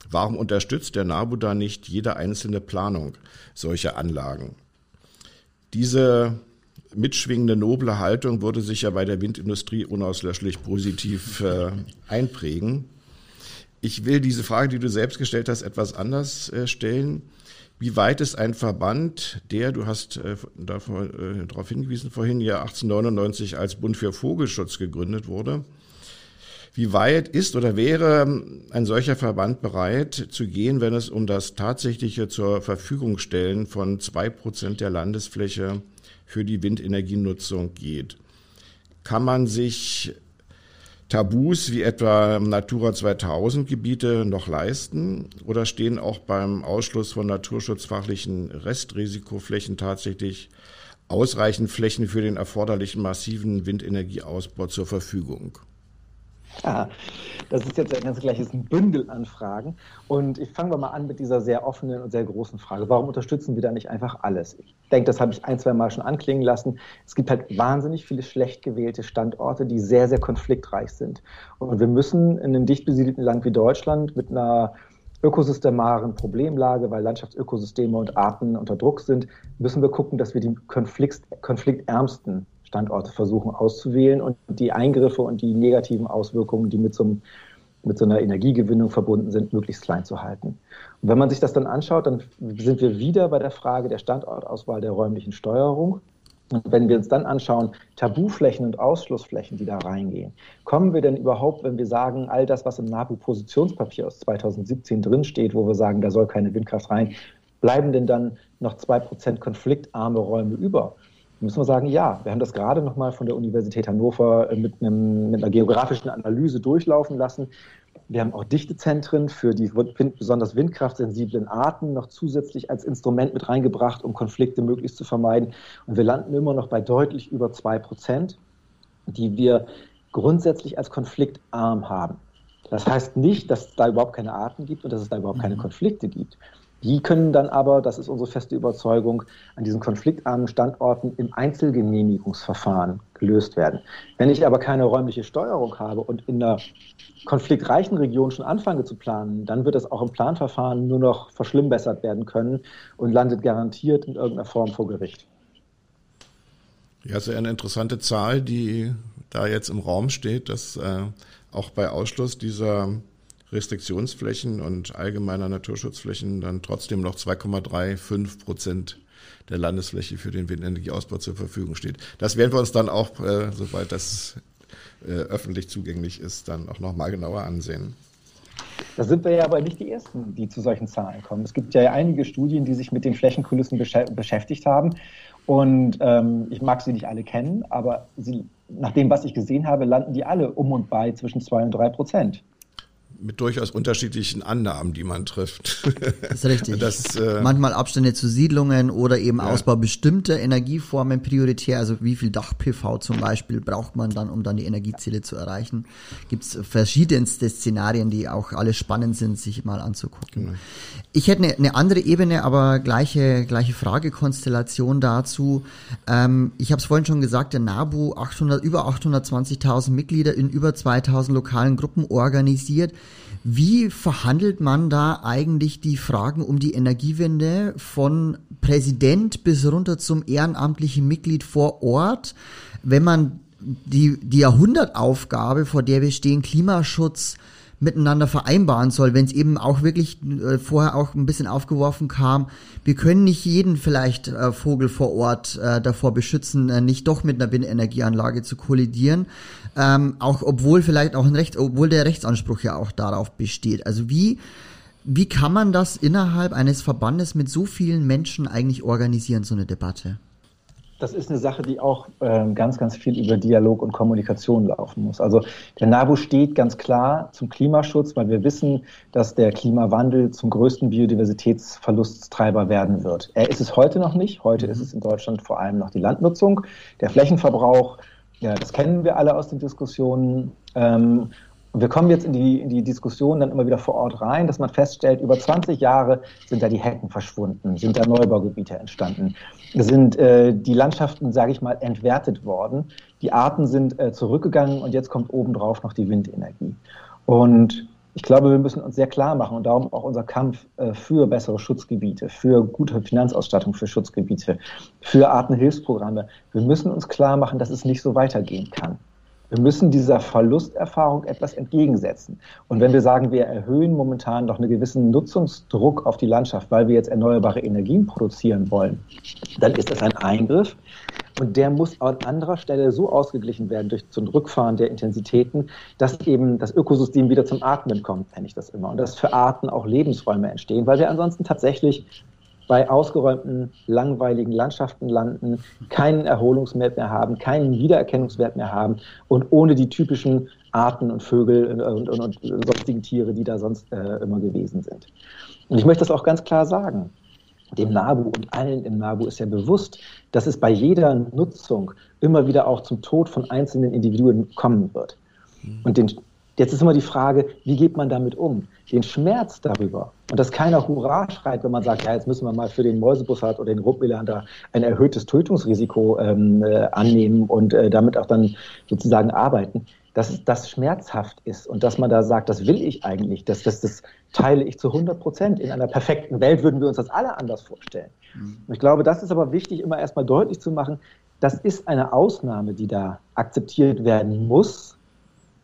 Warum unterstützt der NABU da nicht jede einzelne Planung solcher Anlagen? Diese mitschwingende noble Haltung würde sich ja bei der Windindustrie unauslöschlich positiv äh, einprägen. Ich will diese Frage, die du selbst gestellt hast, etwas anders äh, stellen. Wie weit ist ein Verband, der, du hast äh, äh, darauf hingewiesen vorhin, ja 1899 als Bund für Vogelschutz gegründet wurde, wie weit ist oder wäre ein solcher Verband bereit zu gehen, wenn es um das tatsächliche zur Verfügung stellen von zwei Prozent der Landesfläche für die Windenergienutzung geht? Kann man sich Tabus wie etwa Natura 2000 Gebiete noch leisten oder stehen auch beim Ausschluss von naturschutzfachlichen Restrisikoflächen tatsächlich ausreichend Flächen für den erforderlichen massiven Windenergieausbau zur Verfügung? Ja, das ist jetzt ein ganz gleiches Bündel an Fragen. Und ich fange mal an mit dieser sehr offenen und sehr großen Frage. Warum unterstützen wir da nicht einfach alles? Ich denke, das habe ich ein, zwei Mal schon anklingen lassen. Es gibt halt wahnsinnig viele schlecht gewählte Standorte, die sehr, sehr konfliktreich sind. Und wir müssen in einem dicht besiedelten Land wie Deutschland mit einer ökosystemaren Problemlage, weil Landschaftsökosysteme und Arten unter Druck sind, müssen wir gucken, dass wir die konflikt, konfliktärmsten Standorte versuchen auszuwählen und die Eingriffe und die negativen Auswirkungen, die mit so, einem, mit so einer Energiegewinnung verbunden sind, möglichst klein zu halten. Und wenn man sich das dann anschaut, dann sind wir wieder bei der Frage der Standortauswahl der räumlichen Steuerung. Und wenn wir uns dann anschauen, Tabuflächen und Ausschlussflächen, die da reingehen, kommen wir denn überhaupt, wenn wir sagen, all das, was im NABU-Positionspapier aus 2017 drinsteht, wo wir sagen, da soll keine Windkraft rein, bleiben denn dann noch zwei Prozent konfliktarme Räume über? Müssen wir sagen, ja, wir haben das gerade nochmal von der Universität Hannover äh, mit, einem, mit einer geografischen Analyse durchlaufen lassen. Wir haben auch Dichtezentren für die besonders windkraftsensiblen Arten noch zusätzlich als Instrument mit reingebracht, um Konflikte möglichst zu vermeiden. Und wir landen immer noch bei deutlich über zwei Prozent, die wir grundsätzlich als konfliktarm haben. Das heißt nicht, dass es da überhaupt keine Arten gibt und dass es da überhaupt keine mhm. Konflikte gibt. Die können dann aber, das ist unsere feste Überzeugung, an diesen konfliktarmen Standorten im Einzelgenehmigungsverfahren gelöst werden. Wenn ich aber keine räumliche Steuerung habe und in einer konfliktreichen Region schon anfange zu planen, dann wird es auch im Planverfahren nur noch verschlimmbessert werden können und landet garantiert in irgendeiner Form vor Gericht. Ja, sehr eine interessante Zahl, die da jetzt im Raum steht, dass äh, auch bei Ausschluss dieser Restriktionsflächen und allgemeiner Naturschutzflächen dann trotzdem noch 2,35 Prozent der Landesfläche für den Windenergieausbau zur Verfügung steht. Das werden wir uns dann auch, äh, sobald das äh, öffentlich zugänglich ist, dann auch nochmal genauer ansehen. Da sind wir ja aber nicht die Ersten, die zu solchen Zahlen kommen. Es gibt ja einige Studien, die sich mit den Flächenkulissen beschäftigt haben. Und ähm, ich mag sie nicht alle kennen, aber sie, nach dem, was ich gesehen habe, landen die alle um und bei zwischen zwei und drei Prozent mit durchaus unterschiedlichen Annahmen, die man trifft. Das ist richtig. Das, äh, Manchmal Abstände zu Siedlungen oder eben ja. Ausbau bestimmter Energieformen prioritär. Also wie viel Dach-PV zum Beispiel braucht man dann, um dann die Energieziele zu erreichen. Gibt es verschiedenste Szenarien, die auch alle spannend sind, sich mal anzugucken. Genau. Ich hätte eine, eine andere Ebene, aber gleiche, gleiche Fragekonstellation dazu. Ähm, ich habe es vorhin schon gesagt, der NABU 800, über 820.000 Mitglieder in über 2.000 lokalen Gruppen organisiert. Wie verhandelt man da eigentlich die Fragen um die Energiewende von Präsident bis runter zum ehrenamtlichen Mitglied vor Ort, wenn man die, die Jahrhundertaufgabe, vor der wir stehen, Klimaschutz, miteinander vereinbaren soll, wenn es eben auch wirklich äh, vorher auch ein bisschen aufgeworfen kam, wir können nicht jeden vielleicht äh, Vogel vor Ort äh, davor beschützen, äh, nicht doch mit einer Windenergieanlage zu kollidieren, ähm, auch obwohl vielleicht auch ein Recht, obwohl der Rechtsanspruch ja auch darauf besteht. Also wie wie kann man das innerhalb eines Verbandes mit so vielen Menschen eigentlich organisieren, so eine Debatte? Das ist eine Sache, die auch äh, ganz, ganz viel über Dialog und Kommunikation laufen muss. Also der NABU steht ganz klar zum Klimaschutz, weil wir wissen, dass der Klimawandel zum größten Biodiversitätsverlusttreiber werden wird. Er ist es heute noch nicht. Heute ist es in Deutschland vor allem noch die Landnutzung. Der Flächenverbrauch, ja, das kennen wir alle aus den Diskussionen. Ähm, und wir kommen jetzt in die, in die Diskussion dann immer wieder vor Ort rein, dass man feststellt, über 20 Jahre sind da die Hecken verschwunden, sind da Neubaugebiete entstanden, sind äh, die Landschaften, sage ich mal, entwertet worden, die Arten sind äh, zurückgegangen und jetzt kommt obendrauf noch die Windenergie. Und ich glaube, wir müssen uns sehr klar machen und darum auch unser Kampf äh, für bessere Schutzgebiete, für gute Finanzausstattung für Schutzgebiete, für Artenhilfsprogramme. Wir müssen uns klar machen, dass es nicht so weitergehen kann. Wir müssen dieser Verlusterfahrung etwas entgegensetzen. Und wenn wir sagen, wir erhöhen momentan noch einen gewissen Nutzungsdruck auf die Landschaft, weil wir jetzt erneuerbare Energien produzieren wollen, dann ist das ein Eingriff. Und der muss an anderer Stelle so ausgeglichen werden durch so ein Rückfahren der Intensitäten, dass eben das Ökosystem wieder zum Atmen kommt, nenne ich das immer. Und dass für Arten auch Lebensräume entstehen, weil wir ansonsten tatsächlich bei ausgeräumten, langweiligen Landschaften landen, keinen Erholungswert mehr haben, keinen Wiedererkennungswert mehr haben und ohne die typischen Arten und Vögel und, und, und sonstigen Tiere, die da sonst äh, immer gewesen sind. Und ich möchte das auch ganz klar sagen. Dem NABU und allen im NABU ist ja bewusst, dass es bei jeder Nutzung immer wieder auch zum Tod von einzelnen Individuen kommen wird. Und den, jetzt ist immer die Frage, wie geht man damit um? den Schmerz darüber und dass keiner Hurra schreit, wenn man sagt, ja, jetzt müssen wir mal für den Mäusebussard oder den da ein erhöhtes Tötungsrisiko ähm, äh, annehmen und äh, damit auch dann sozusagen arbeiten, dass das schmerzhaft ist und dass man da sagt, das will ich eigentlich, das, das, das teile ich zu 100 Prozent. In einer perfekten Welt würden wir uns das alle anders vorstellen. Mhm. Und ich glaube, das ist aber wichtig, immer erstmal deutlich zu machen, das ist eine Ausnahme, die da akzeptiert werden muss,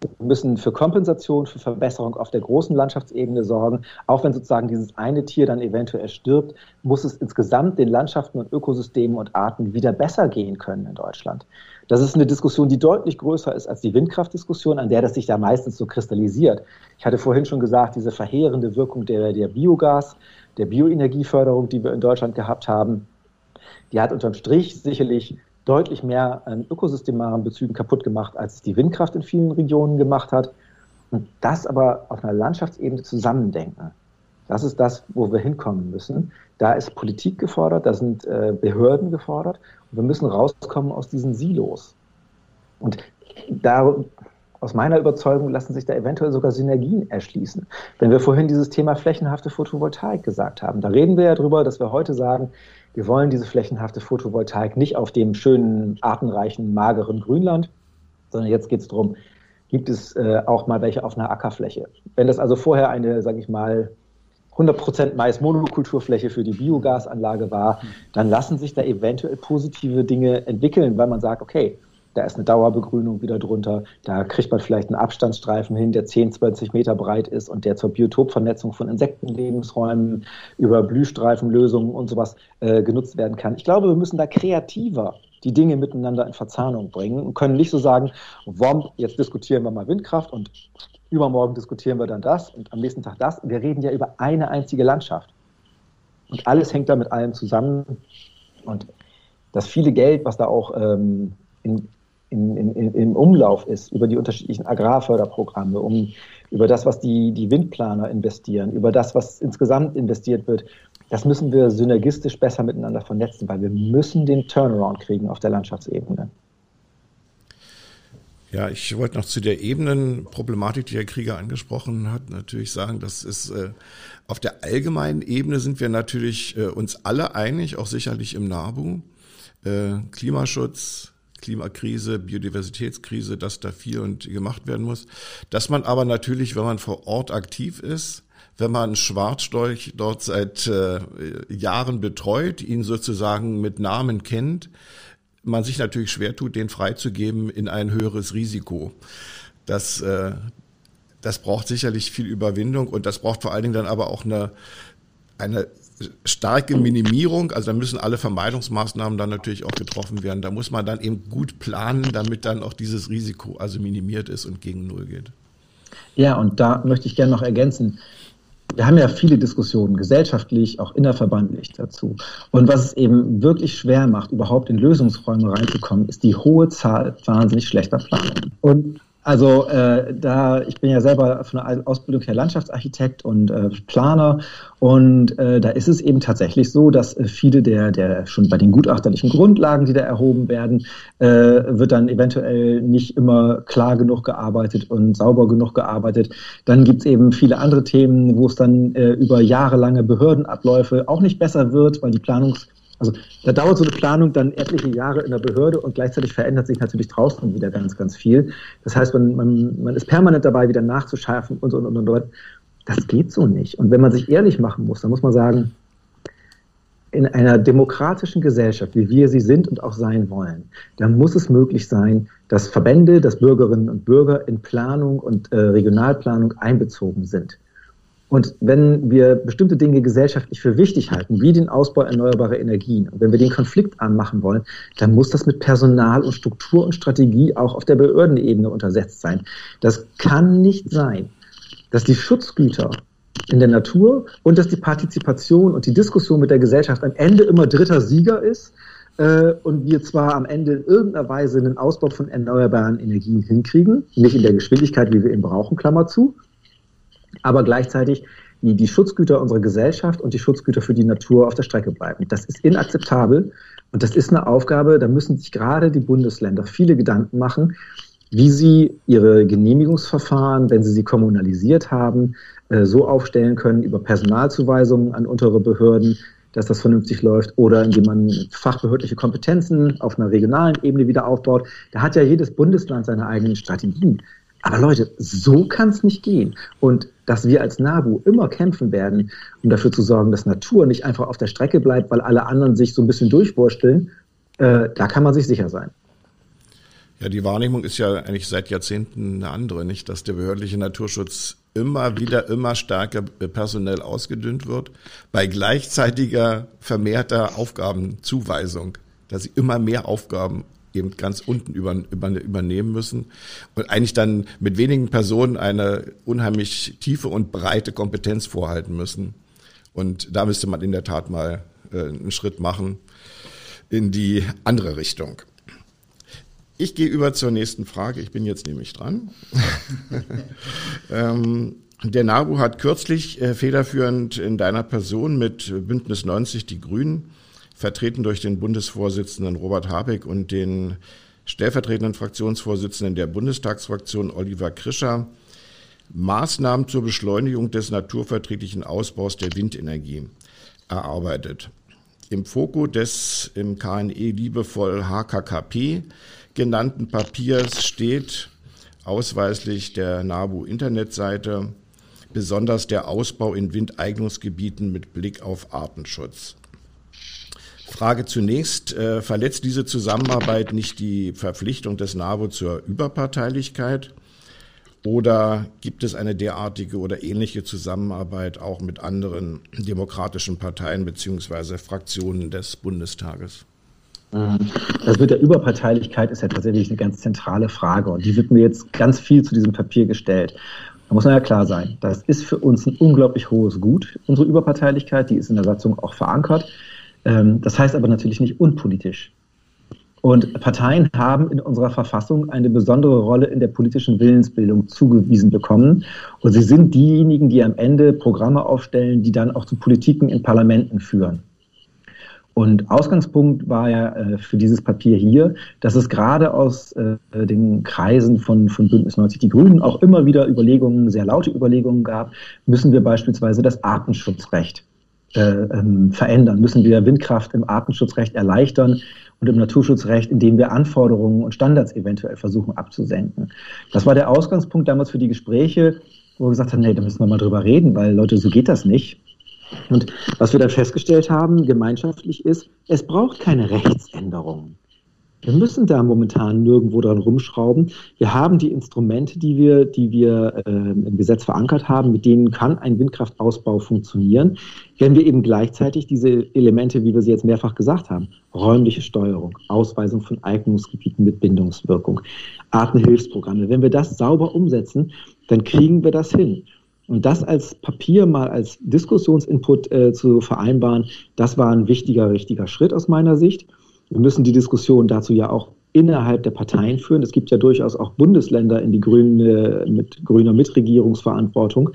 wir müssen für Kompensation, für Verbesserung auf der großen Landschaftsebene sorgen. Auch wenn sozusagen dieses eine Tier dann eventuell stirbt, muss es insgesamt den Landschaften und Ökosystemen und Arten wieder besser gehen können in Deutschland. Das ist eine Diskussion, die deutlich größer ist als die Windkraftdiskussion, an der das sich da meistens so kristallisiert. Ich hatte vorhin schon gesagt, diese verheerende Wirkung der, der Biogas, der Bioenergieförderung, die wir in Deutschland gehabt haben, die hat unterm Strich sicherlich deutlich mehr an ökosystemaren Bezügen kaputt gemacht, als die Windkraft in vielen Regionen gemacht hat. Und das aber auf einer Landschaftsebene zusammendenken. Das ist das, wo wir hinkommen müssen. Da ist Politik gefordert, da sind äh, Behörden gefordert und wir müssen rauskommen aus diesen Silos. Und da, aus meiner Überzeugung lassen sich da eventuell sogar Synergien erschließen. Wenn wir vorhin dieses Thema flächenhafte Photovoltaik gesagt haben, da reden wir ja drüber, dass wir heute sagen, wir wollen diese flächenhafte Photovoltaik nicht auf dem schönen, artenreichen, mageren Grünland, sondern jetzt geht es darum, gibt es äh, auch mal welche auf einer Ackerfläche. Wenn das also vorher eine, sage ich mal, 100% Mais-Monokulturfläche für die Biogasanlage war, dann lassen sich da eventuell positive Dinge entwickeln, weil man sagt, okay, da ist eine Dauerbegrünung wieder drunter, da kriegt man vielleicht einen Abstandsstreifen hin, der 10, 20 Meter breit ist und der zur Biotopvernetzung von Insektenlebensräumen über Blühstreifenlösungen und sowas äh, genutzt werden kann. Ich glaube, wir müssen da kreativer die Dinge miteinander in Verzahnung bringen und können nicht so sagen, Womp, jetzt diskutieren wir mal Windkraft und übermorgen diskutieren wir dann das und am nächsten Tag das. Wir reden ja über eine einzige Landschaft. Und alles hängt da mit allem zusammen. Und das viele Geld, was da auch ähm, in, in, in, im Umlauf ist, über die unterschiedlichen Agrarförderprogramme, um, über das, was die, die Windplaner investieren, über das, was insgesamt investiert wird, das müssen wir synergistisch besser miteinander vernetzen, weil wir müssen den Turnaround kriegen auf der Landschaftsebene. Ja, ich wollte noch zu der Ebenenproblematik, die Herr Krieger angesprochen hat, natürlich sagen, dass es äh, auf der allgemeinen Ebene sind wir natürlich äh, uns alle einig, auch sicherlich im NABU. Äh, Klimaschutz, Klimakrise, Biodiversitätskrise, dass da viel und gemacht werden muss. Dass man aber natürlich, wenn man vor Ort aktiv ist, wenn man Schwarzstorch dort seit äh, Jahren betreut, ihn sozusagen mit Namen kennt, man sich natürlich schwer tut, den freizugeben in ein höheres Risiko. Das, äh, das braucht sicherlich viel Überwindung und das braucht vor allen Dingen dann aber auch eine, eine starke Minimierung. Also da müssen alle Vermeidungsmaßnahmen dann natürlich auch getroffen werden. Da muss man dann eben gut planen, damit dann auch dieses Risiko also minimiert ist und gegen Null geht. Ja, und da möchte ich gerne noch ergänzen wir haben ja viele Diskussionen, gesellschaftlich, auch innerverbandlich dazu. Und was es eben wirklich schwer macht, überhaupt in Lösungsräume reinzukommen, ist die hohe Zahl wahnsinnig schlechter Planungen. Und also äh, da, ich bin ja selber von der Ausbildung her Landschaftsarchitekt und äh, Planer und äh, da ist es eben tatsächlich so, dass äh, viele der, der schon bei den gutachterlichen Grundlagen, die da erhoben werden, äh, wird dann eventuell nicht immer klar genug gearbeitet und sauber genug gearbeitet. Dann gibt's eben viele andere Themen, wo es dann äh, über jahrelange Behördenabläufe auch nicht besser wird, weil die Planungs also da dauert so eine Planung dann etliche Jahre in der Behörde und gleichzeitig verändert sich natürlich draußen wieder ganz, ganz viel. Das heißt, man, man, man ist permanent dabei, wieder nachzuschärfen und so und, und, und. Das geht so nicht. Und wenn man sich ehrlich machen muss, dann muss man sagen, in einer demokratischen Gesellschaft, wie wir sie sind und auch sein wollen, da muss es möglich sein, dass Verbände, dass Bürgerinnen und Bürger in Planung und äh, Regionalplanung einbezogen sind. Und wenn wir bestimmte Dinge gesellschaftlich für wichtig halten, wie den Ausbau erneuerbarer Energien, und wenn wir den Konflikt anmachen wollen, dann muss das mit Personal und Struktur und Strategie auch auf der Behördenebene untersetzt sein. Das kann nicht sein, dass die Schutzgüter in der Natur und dass die Partizipation und die Diskussion mit der Gesellschaft am Ende immer dritter Sieger ist äh, und wir zwar am Ende in irgendeiner Weise einen Ausbau von erneuerbaren Energien hinkriegen, nicht in der Geschwindigkeit, wie wir ihn brauchen, Klammer zu, aber gleichzeitig die, die Schutzgüter unserer Gesellschaft und die Schutzgüter für die Natur auf der Strecke bleiben. Das ist inakzeptabel und das ist eine Aufgabe, da müssen sich gerade die Bundesländer viele Gedanken machen, wie sie ihre Genehmigungsverfahren, wenn sie sie kommunalisiert haben, äh, so aufstellen können über Personalzuweisungen an untere Behörden, dass das vernünftig läuft, oder indem man fachbehördliche Kompetenzen auf einer regionalen Ebene wieder aufbaut. Da hat ja jedes Bundesland seine eigenen Strategien. Aber Leute, so kann es nicht gehen. Und dass wir als NABU immer kämpfen werden, um dafür zu sorgen, dass Natur nicht einfach auf der Strecke bleibt, weil alle anderen sich so ein bisschen durchwursteln, äh, da kann man sich sicher sein. Ja, die Wahrnehmung ist ja eigentlich seit Jahrzehnten eine andere, nicht, dass der behördliche Naturschutz immer wieder immer stärker personell ausgedünnt wird, bei gleichzeitiger vermehrter Aufgabenzuweisung, dass sie immer mehr Aufgaben eben ganz unten über, über, übernehmen müssen und eigentlich dann mit wenigen Personen eine unheimlich tiefe und breite Kompetenz vorhalten müssen. Und da müsste man in der Tat mal äh, einen Schritt machen in die andere Richtung. Ich gehe über zur nächsten Frage. Ich bin jetzt nämlich dran. ähm, der NABU hat kürzlich äh, federführend in deiner Person mit Bündnis 90 Die Grünen vertreten durch den Bundesvorsitzenden Robert Habeck und den stellvertretenden Fraktionsvorsitzenden der Bundestagsfraktion Oliver Krischer Maßnahmen zur Beschleunigung des naturverträglichen Ausbaus der Windenergie erarbeitet. Im Fokus des im KNE liebevoll HKKP genannten Papiers steht ausweislich der NABU-Internetseite besonders der Ausbau in Windeignungsgebieten mit Blick auf Artenschutz. Frage zunächst, äh, verletzt diese Zusammenarbeit nicht die Verpflichtung des NABU zur Überparteilichkeit? Oder gibt es eine derartige oder ähnliche Zusammenarbeit auch mit anderen demokratischen Parteien beziehungsweise Fraktionen des Bundestages? Das mit der Überparteilichkeit ist ja tatsächlich eine ganz zentrale Frage und die wird mir jetzt ganz viel zu diesem Papier gestellt. Da muss man ja klar sein, das ist für uns ein unglaublich hohes Gut, unsere Überparteilichkeit, die ist in der Satzung auch verankert. Ähm, das heißt aber natürlich nicht unpolitisch. Und Parteien haben in unserer Verfassung eine besondere Rolle in der politischen Willensbildung zugewiesen bekommen. Und sie sind diejenigen, die am Ende Programme aufstellen, die dann auch zu Politiken in Parlamenten führen. Und Ausgangspunkt war ja äh, für dieses Papier hier, dass es gerade aus äh, den Kreisen von, von Bündnis 90 Die Grünen auch immer wieder Überlegungen, sehr laute Überlegungen gab, müssen wir beispielsweise das Artenschutzrecht ähm, verändern, müssen wir Windkraft im Artenschutzrecht erleichtern, und im Naturschutzrecht, indem wir Anforderungen und Standards eventuell versuchen abzusenken. Das war der Ausgangspunkt damals für die Gespräche, wo wir gesagt haben, nee, da müssen wir mal drüber reden, weil Leute, so geht das nicht. Und was wir dann festgestellt haben, gemeinschaftlich ist, es braucht keine Rechtsänderungen. Wir müssen da momentan nirgendwo dran rumschrauben. Wir haben die Instrumente, die wir, die wir äh, im Gesetz verankert haben, mit denen kann ein Windkraftausbau funktionieren, wenn wir eben gleichzeitig diese Elemente, wie wir sie jetzt mehrfach gesagt haben, räumliche Steuerung, Ausweisung von Eignungsgebieten mit Bindungswirkung, Artenhilfsprogramme, wenn wir das sauber umsetzen, dann kriegen wir das hin. Und das als Papier mal als Diskussionsinput äh, zu vereinbaren, das war ein wichtiger, richtiger Schritt aus meiner Sicht. Wir müssen die Diskussion dazu ja auch innerhalb der Parteien führen. Es gibt ja durchaus auch Bundesländer in die grüne, mit grüner Mitregierungsverantwortung,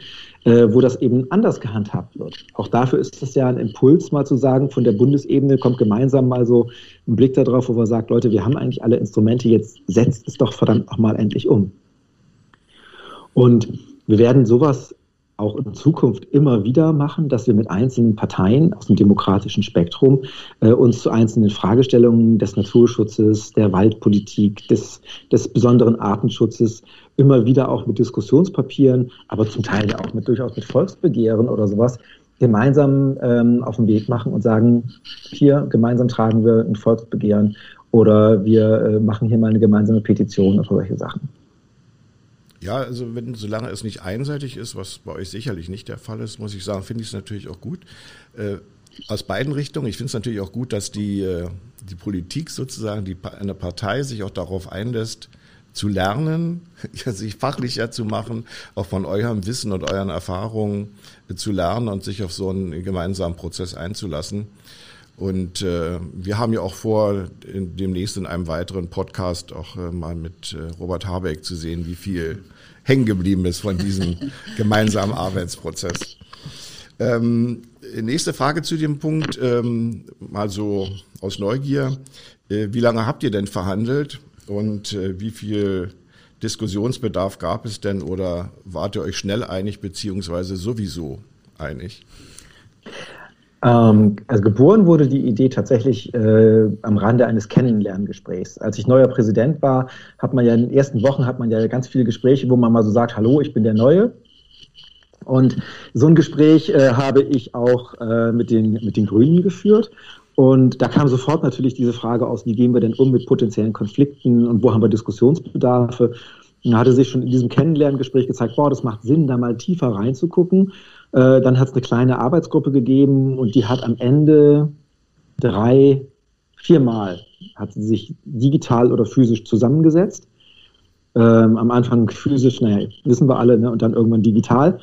äh, wo das eben anders gehandhabt wird. Auch dafür ist es ja ein Impuls, mal zu sagen, von der Bundesebene kommt gemeinsam mal so ein Blick darauf, wo man sagt, Leute, wir haben eigentlich alle Instrumente, jetzt setzt es doch verdammt nochmal endlich um. Und wir werden sowas auch in Zukunft immer wieder machen, dass wir mit einzelnen Parteien aus dem demokratischen Spektrum äh, uns zu einzelnen Fragestellungen des Naturschutzes, der Waldpolitik, des, des besonderen Artenschutzes immer wieder auch mit Diskussionspapieren, aber zum Teil ja auch mit durchaus mit Volksbegehren oder sowas gemeinsam ähm, auf den Weg machen und sagen, hier gemeinsam tragen wir ein Volksbegehren oder wir äh, machen hier mal eine gemeinsame Petition oder solche Sachen. Ja, also wenn, solange es nicht einseitig ist, was bei euch sicherlich nicht der Fall ist, muss ich sagen, finde ich es natürlich auch gut. Äh, aus beiden Richtungen. Ich finde es natürlich auch gut, dass die, äh, die Politik sozusagen, die, eine Partei sich auch darauf einlässt, zu lernen, ja, sich fachlicher zu machen, auch von eurem Wissen und euren Erfahrungen äh, zu lernen und sich auf so einen gemeinsamen Prozess einzulassen. Und äh, wir haben ja auch vor, in, demnächst in einem weiteren Podcast auch äh, mal mit äh, Robert Habeck zu sehen, wie viel hängen geblieben ist von diesem gemeinsamen Arbeitsprozess. Ähm, nächste Frage zu dem Punkt, ähm, mal so aus Neugier. Äh, wie lange habt ihr denn verhandelt und äh, wie viel Diskussionsbedarf gab es denn oder wart ihr euch schnell einig beziehungsweise sowieso einig? Ähm, also geboren wurde die Idee tatsächlich äh, am Rande eines Kennenlerngesprächs. Als ich neuer Präsident war, hat man ja in den ersten Wochen hat man ja ganz viele Gespräche, wo man mal so sagt, hallo, ich bin der Neue. Und so ein Gespräch äh, habe ich auch äh, mit, den, mit den Grünen geführt. Und da kam sofort natürlich diese Frage aus, wie gehen wir denn um mit potenziellen Konflikten und wo haben wir Diskussionsbedarfe. Und da hatte sich schon in diesem Kennenlerngespräch gezeigt, boah, das macht Sinn, da mal tiefer reinzugucken. Äh, dann hat es eine kleine Arbeitsgruppe gegeben und die hat am Ende drei, viermal hat sie sich digital oder physisch zusammengesetzt. Ähm, am Anfang physisch, naja, wissen wir alle, ne, und dann irgendwann digital.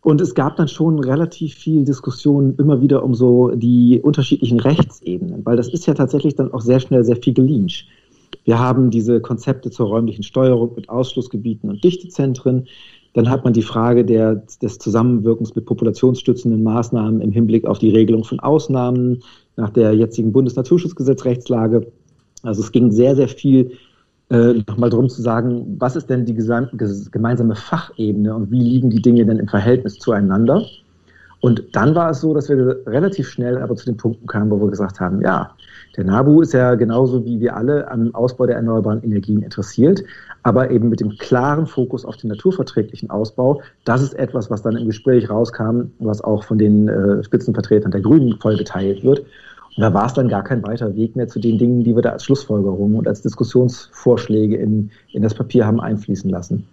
Und es gab dann schon relativ viel Diskussion immer wieder um so die unterschiedlichen Rechtsebenen, weil das ist ja tatsächlich dann auch sehr schnell sehr viel gelinsch. Wir haben diese Konzepte zur räumlichen Steuerung mit Ausschlussgebieten und Dichtezentren. Dann hat man die Frage der, des Zusammenwirkens mit populationsstützenden Maßnahmen im Hinblick auf die Regelung von Ausnahmen nach der jetzigen Bundesnaturschutzgesetzrechtslage. Also es ging sehr, sehr viel äh, nochmal darum zu sagen, was ist denn die gemeinsame Fachebene und wie liegen die Dinge denn im Verhältnis zueinander? Und dann war es so, dass wir relativ schnell aber zu den Punkten kamen, wo wir gesagt haben, ja, der NABU ist ja genauso wie wir alle am Ausbau der erneuerbaren Energien interessiert, aber eben mit dem klaren Fokus auf den naturverträglichen Ausbau. Das ist etwas, was dann im Gespräch rauskam, was auch von den äh, Spitzenvertretern der Grünen voll geteilt wird. da war es dann gar kein weiter Weg mehr zu den Dingen, die wir da als Schlussfolgerungen und als Diskussionsvorschläge in, in das Papier haben einfließen lassen.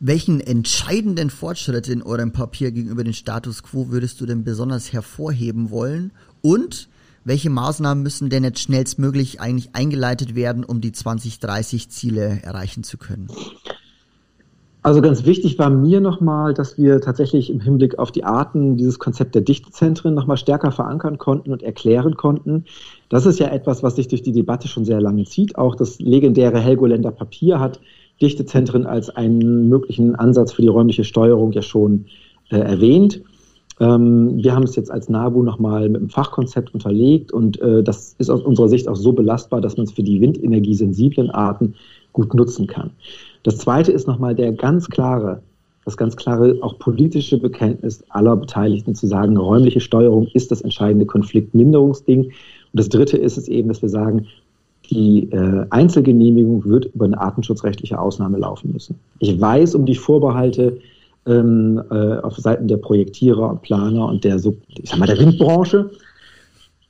Welchen entscheidenden Fortschritt in eurem Papier gegenüber dem Status quo würdest du denn besonders hervorheben wollen? Und welche Maßnahmen müssen denn jetzt schnellstmöglich eigentlich eingeleitet werden, um die 2030 Ziele erreichen zu können? Also ganz wichtig war mir nochmal, dass wir tatsächlich im Hinblick auf die Arten dieses Konzept der Dichtezentren nochmal stärker verankern konnten und erklären konnten. Das ist ja etwas, was sich durch die Debatte schon sehr lange zieht. Auch das legendäre Helgoländer Papier hat Dichtezentren als einen möglichen Ansatz für die räumliche Steuerung ja schon äh, erwähnt. Ähm, wir haben es jetzt als NABU nochmal mit dem Fachkonzept unterlegt und äh, das ist aus unserer Sicht auch so belastbar, dass man es für die windenergiesensiblen Arten gut nutzen kann. Das zweite ist nochmal der ganz klare, das ganz klare auch politische Bekenntnis aller Beteiligten zu sagen, räumliche Steuerung ist das entscheidende Konfliktminderungsding. Und das dritte ist es eben, dass wir sagen, die äh, Einzelgenehmigung wird über eine artenschutzrechtliche Ausnahme laufen müssen. Ich weiß um die Vorbehalte ähm, äh, auf Seiten der Projektierer und Planer und der, so, ich sag mal, der Windbranche.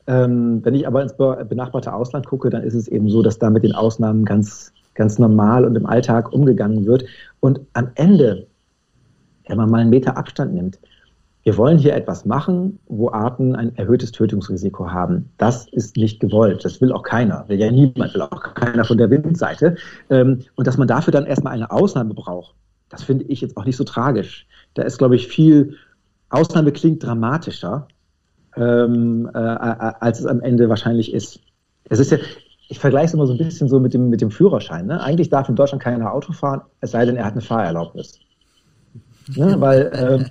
Ähm, wenn ich aber ins benachbarte Ausland gucke, dann ist es eben so, dass da mit den Ausnahmen ganz, ganz normal und im Alltag umgegangen wird. Und am Ende, wenn man mal einen Meter Abstand nimmt, wir wollen hier etwas machen, wo Arten ein erhöhtes Tötungsrisiko haben. Das ist nicht gewollt. Das will auch keiner. Will ja niemand, will auch keiner von der Windseite. Ähm, und dass man dafür dann erstmal eine Ausnahme braucht, das finde ich jetzt auch nicht so tragisch. Da ist, glaube ich, viel, Ausnahme klingt dramatischer, ähm, äh, als es am Ende wahrscheinlich ist. Es ist ja, ich vergleiche es immer so ein bisschen so mit dem, mit dem Führerschein. Ne? Eigentlich darf in Deutschland keiner Auto fahren, es sei denn, er hat eine Fahrerlaubnis. Ne? Weil ähm,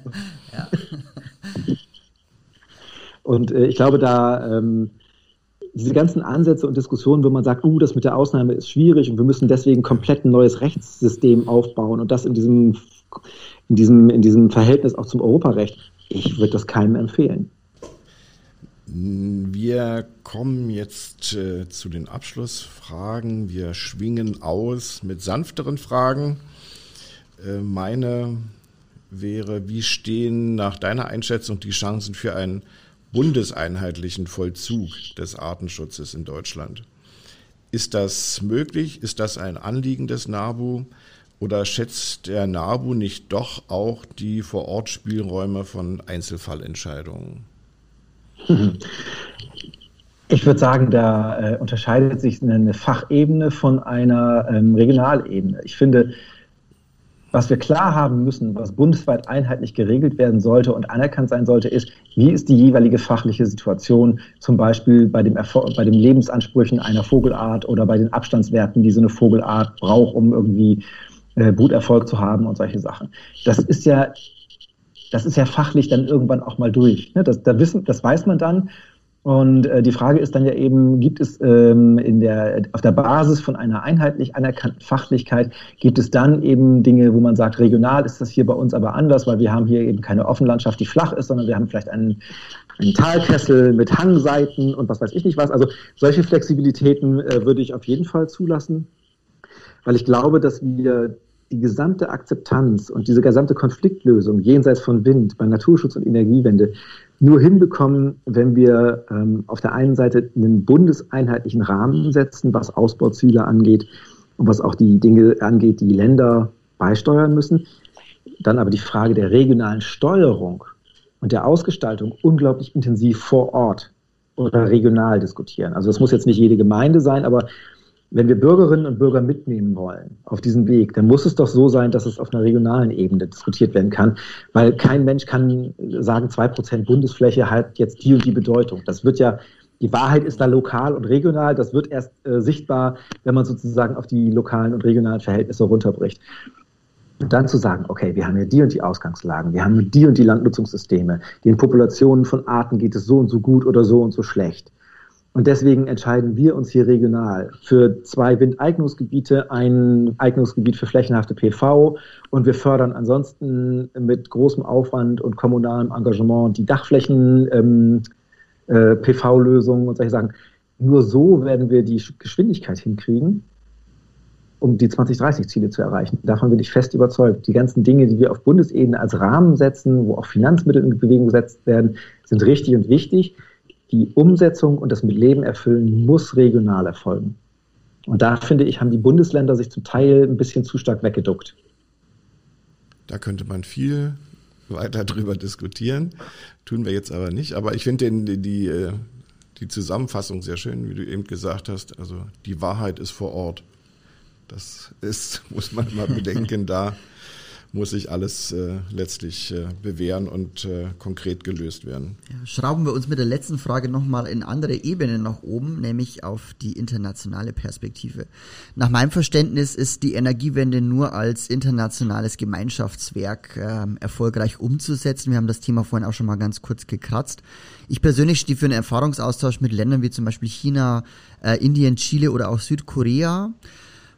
ja. Und äh, ich glaube, da ähm, diese ganzen Ansätze und Diskussionen, wo man sagt, uh, das mit der Ausnahme ist schwierig und wir müssen deswegen komplett ein neues Rechtssystem aufbauen und das in diesem, in diesem, in diesem Verhältnis auch zum Europarecht, ich würde das keinem empfehlen. Wir kommen jetzt äh, zu den Abschlussfragen. Wir schwingen aus mit sanfteren Fragen. Äh, meine wäre, wie stehen nach deiner Einschätzung die Chancen für einen bundeseinheitlichen Vollzug des Artenschutzes in Deutschland? Ist das möglich? Ist das ein Anliegen des NABU? Oder schätzt der NABU nicht doch auch die Vorortspielräume von Einzelfallentscheidungen? Ich würde sagen, da äh, unterscheidet sich eine Fachebene von einer ähm, Regionalebene. Ich finde, was wir klar haben müssen, was bundesweit einheitlich geregelt werden sollte und anerkannt sein sollte, ist, wie ist die jeweilige fachliche Situation, zum Beispiel bei, dem bei den Lebensansprüchen einer Vogelart oder bei den Abstandswerten, die so eine Vogelart braucht, um irgendwie äh, Bruterfolg zu haben und solche Sachen. Das ist ja, das ist ja fachlich dann irgendwann auch mal durch. Ne? Das, da wissen, das weiß man dann und äh, die Frage ist dann ja eben, gibt es ähm, in der, auf der Basis von einer einheitlich anerkannten Fachlichkeit, gibt es dann eben Dinge, wo man sagt, regional ist das hier bei uns aber anders, weil wir haben hier eben keine Offenlandschaft, die flach ist, sondern wir haben vielleicht einen, einen Talkessel mit Hangseiten und was weiß ich nicht was. Also solche Flexibilitäten äh, würde ich auf jeden Fall zulassen, weil ich glaube, dass wir die gesamte Akzeptanz und diese gesamte Konfliktlösung jenseits von Wind bei Naturschutz und Energiewende nur hinbekommen, wenn wir ähm, auf der einen Seite einen bundeseinheitlichen Rahmen setzen, was Ausbauziele angeht und was auch die Dinge angeht, die Länder beisteuern müssen. Dann aber die Frage der regionalen Steuerung und der Ausgestaltung unglaublich intensiv vor Ort oder regional diskutieren. Also das muss jetzt nicht jede Gemeinde sein, aber wenn wir Bürgerinnen und Bürger mitnehmen wollen auf diesen Weg, dann muss es doch so sein, dass es auf einer regionalen Ebene diskutiert werden kann, weil kein Mensch kann sagen, zwei Prozent Bundesfläche hat jetzt die und die Bedeutung. Das wird ja, die Wahrheit ist da lokal und regional. Das wird erst äh, sichtbar, wenn man sozusagen auf die lokalen und regionalen Verhältnisse runterbricht. Und dann zu sagen, okay, wir haben ja die und die Ausgangslagen, wir haben die und die Landnutzungssysteme, den Populationen von Arten geht es so und so gut oder so und so schlecht. Und deswegen entscheiden wir uns hier regional für zwei Windeignungsgebiete, ein Eignungsgebiet für flächenhafte PV und wir fördern ansonsten mit großem Aufwand und kommunalem Engagement die Dachflächen, ähm, äh, PV-Lösungen und solche Sachen. Nur so werden wir die Geschwindigkeit hinkriegen, um die 2030-Ziele zu erreichen. Davon bin ich fest überzeugt. Die ganzen Dinge, die wir auf Bundesebene als Rahmen setzen, wo auch Finanzmittel in Bewegung gesetzt werden, sind richtig und wichtig Die Umsetzung und das mit Leben erfüllen muss regional erfolgen. Und da finde ich, haben die Bundesländer sich zum Teil ein bisschen zu stark weggeduckt. Da könnte man viel weiter drüber diskutieren. Tun wir jetzt aber nicht. Aber ich finde die, die, äh, die Zusammenfassung sehr schön, wie du eben gesagt hast. Also die Wahrheit ist vor Ort. Das ist, muss man mal bedenken, da muss sich alles äh, letztlich äh, bewähren und äh, konkret gelöst werden. Schrauben wir uns mit der letzten Frage nochmal in andere Ebenen nach oben, nämlich auf die internationale Perspektive. Nach meinem Verständnis ist die Energiewende nur als internationales Gemeinschaftswerk ähm, erfolgreich umzusetzen. Wir haben das Thema vorhin auch schon mal ganz kurz gekratzt. Ich persönlich stehe für einen Erfahrungsaustausch mit Ländern wie zum Beispiel China, äh, Indien, Chile oder auch Südkorea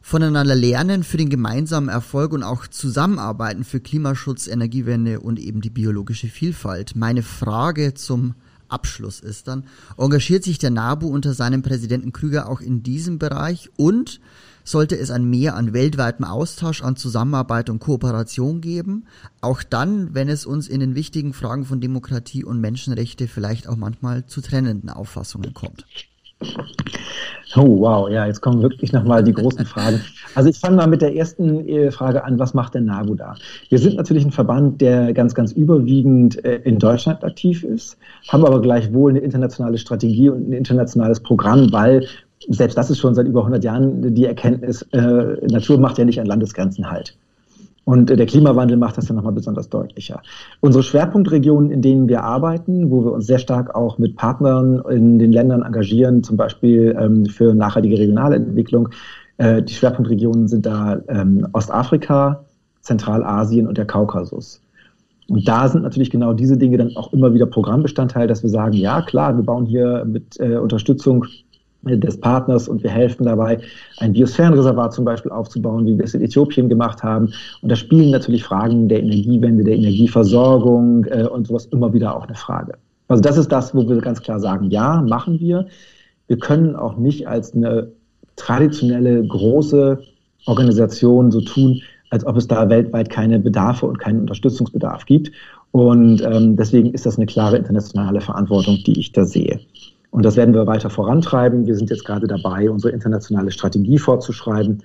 voneinander lernen für den gemeinsamen Erfolg und auch zusammenarbeiten für Klimaschutz, Energiewende und eben die biologische Vielfalt. Meine Frage zum Abschluss ist dann, engagiert sich der NABU unter seinem Präsidenten Krüger auch in diesem Bereich und sollte es ein Mehr an weltweitem Austausch, an Zusammenarbeit und Kooperation geben, auch dann, wenn es uns in den wichtigen Fragen von Demokratie und Menschenrechte vielleicht auch manchmal zu trennenden Auffassungen kommt. Oh, wow, ja, jetzt kommen wirklich nochmal die großen Fragen. Also ich fange mal mit der ersten äh, Frage an, was macht denn NABU da? Wir sind natürlich ein Verband, der ganz, ganz überwiegend äh, in Deutschland aktiv ist, haben aber gleichwohl eine internationale Strategie und ein internationales Programm, weil selbst das ist schon seit über 100 Jahren die Erkenntnis, äh, Natur macht ja nicht an Landesgrenzen halt. Und der Klimawandel macht das dann nochmal besonders deutlicher. Unsere Schwerpunktregionen, in denen wir arbeiten, wo wir uns sehr stark auch mit Partnern in den Ländern engagieren, zum Beispiel ähm, für nachhaltige regionale Entwicklung, äh, die Schwerpunktregionen sind da ähm, Ostafrika, Zentralasien und der Kaukasus. Und da sind natürlich genau diese Dinge dann auch immer wieder Programmbestandteil, dass wir sagen, ja klar, wir bauen hier mit äh, Unterstützung des Partners und wir helfen dabei, ein Biosphärenreservat zum Beispiel aufzubauen, wie wir es in Äthiopien gemacht haben. Und da spielen natürlich Fragen der Energiewende, der Energieversorgung äh, und sowas immer wieder auch eine Frage. Also das ist das, wo wir ganz klar sagen, ja, machen wir. Wir können auch nicht als eine traditionelle große Organisation so tun, als ob es da weltweit keine Bedarfe und keinen Unterstützungsbedarf gibt. Und ähm, deswegen ist das eine klare internationale Verantwortung, die ich da sehe. Und das werden wir weiter vorantreiben. Wir sind jetzt gerade dabei, unsere internationale Strategie vorzuschreiben.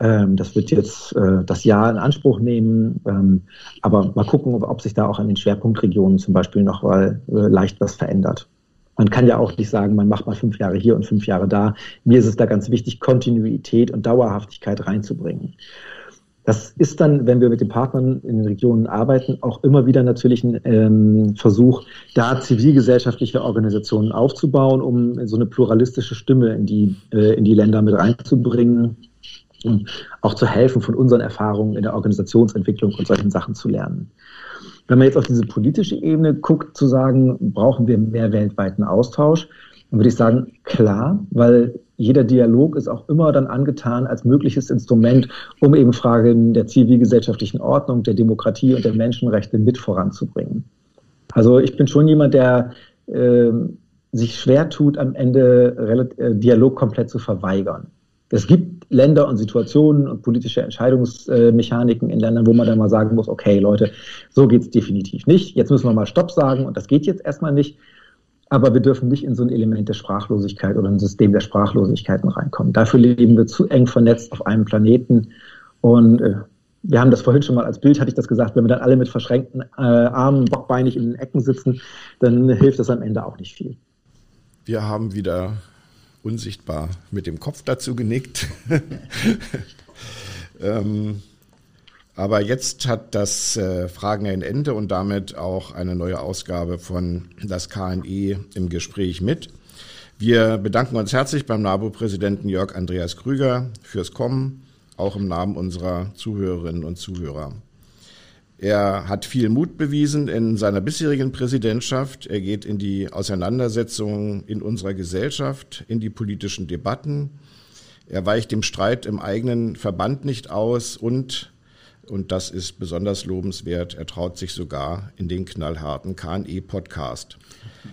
Ähm, das wird jetzt äh, das Jahr in Anspruch nehmen. Ähm, aber mal gucken, ob, sich da auch an den Schwerpunktregionen zum Beispiel noch mal äh, leicht was verändert. Man kann ja auch nicht sagen, man macht mal fünf Jahre hier und fünf Jahre da. Mir ist es da ganz wichtig, Kontinuität und Dauerhaftigkeit reinzubringen. Das ist dann, wenn wir mit den Partnern in den Regionen arbeiten, auch immer wieder natürlich ein ähm, Versuch, da zivilgesellschaftliche Organisationen aufzubauen, um so eine pluralistische Stimme in die, äh, in die Länder mit reinzubringen, um auch zu helfen, von unseren Erfahrungen in der Organisationsentwicklung und solchen Sachen zu lernen. Wenn man jetzt auf diese politische Ebene guckt, zu sagen, brauchen wir mehr weltweiten Austausch, dann würde ich sagen, klar, weil jeder Dialog ist auch immer dann angetan als mögliches Instrument, um eben Fragen der zivilgesellschaftlichen Ordnung, der Demokratie und der Menschenrechte mit voranzubringen. Also ich bin schon jemand, der äh, sich schwer tut, am Ende äh, Dialog komplett zu verweigern. Es gibt Länder und Situationen und politische Entscheidungsmechaniken in Ländern, wo man dann mal sagen muss, okay, Leute, so geht's definitiv nicht. Jetzt müssen wir mal Stopp sagen und das geht jetzt erstmal nicht. Aber wir dürfen nicht in so ein Element der Sprachlosigkeit oder ein System der Sprachlosigkeiten reinkommen. Dafür leben wir zu eng vernetzt auf einem Planeten. Und äh, wir haben das vorhin schon mal als Bild, hatte ich das gesagt, wenn wir dann alle mit verschränkten äh, Armen, bockbeinig in den Ecken sitzen, dann hilft das am Ende auch nicht viel. Wir haben wieder unsichtbar mit dem Kopf dazu genickt. ähm, aber jetzt hat das äh, Fragen ein Ende und damit auch eine neue Ausgabe von das KNE im Gespräch mit. Wir bedanken uns herzlich beim NABU-Präsidenten Jörg Andreas Krüger fürs Kommen, auch im Namen unserer Zuhörerinnen und Zuhörer. Er hat viel Mut bewiesen in seiner bisherigen Präsidentschaft. Er geht in die Auseinandersetzungen in unserer Gesellschaft, in die politischen Debatten. Er weicht dem Streit im eigenen Verband nicht aus und und das ist besonders lobenswert. Er traut sich sogar in den knallharten KNE-Podcast.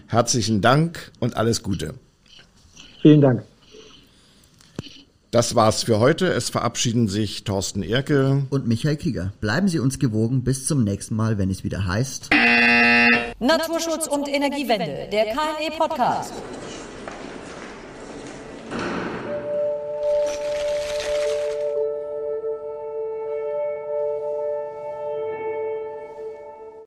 Herzlichen Dank und alles Gute. Vielen Dank. Das war's für heute. Es verabschieden sich Thorsten Erke und Michael Krieger. Bleiben Sie uns gewogen. Bis zum nächsten Mal, wenn es wieder heißt. Naturschutz und Energiewende, der KNE Podcast.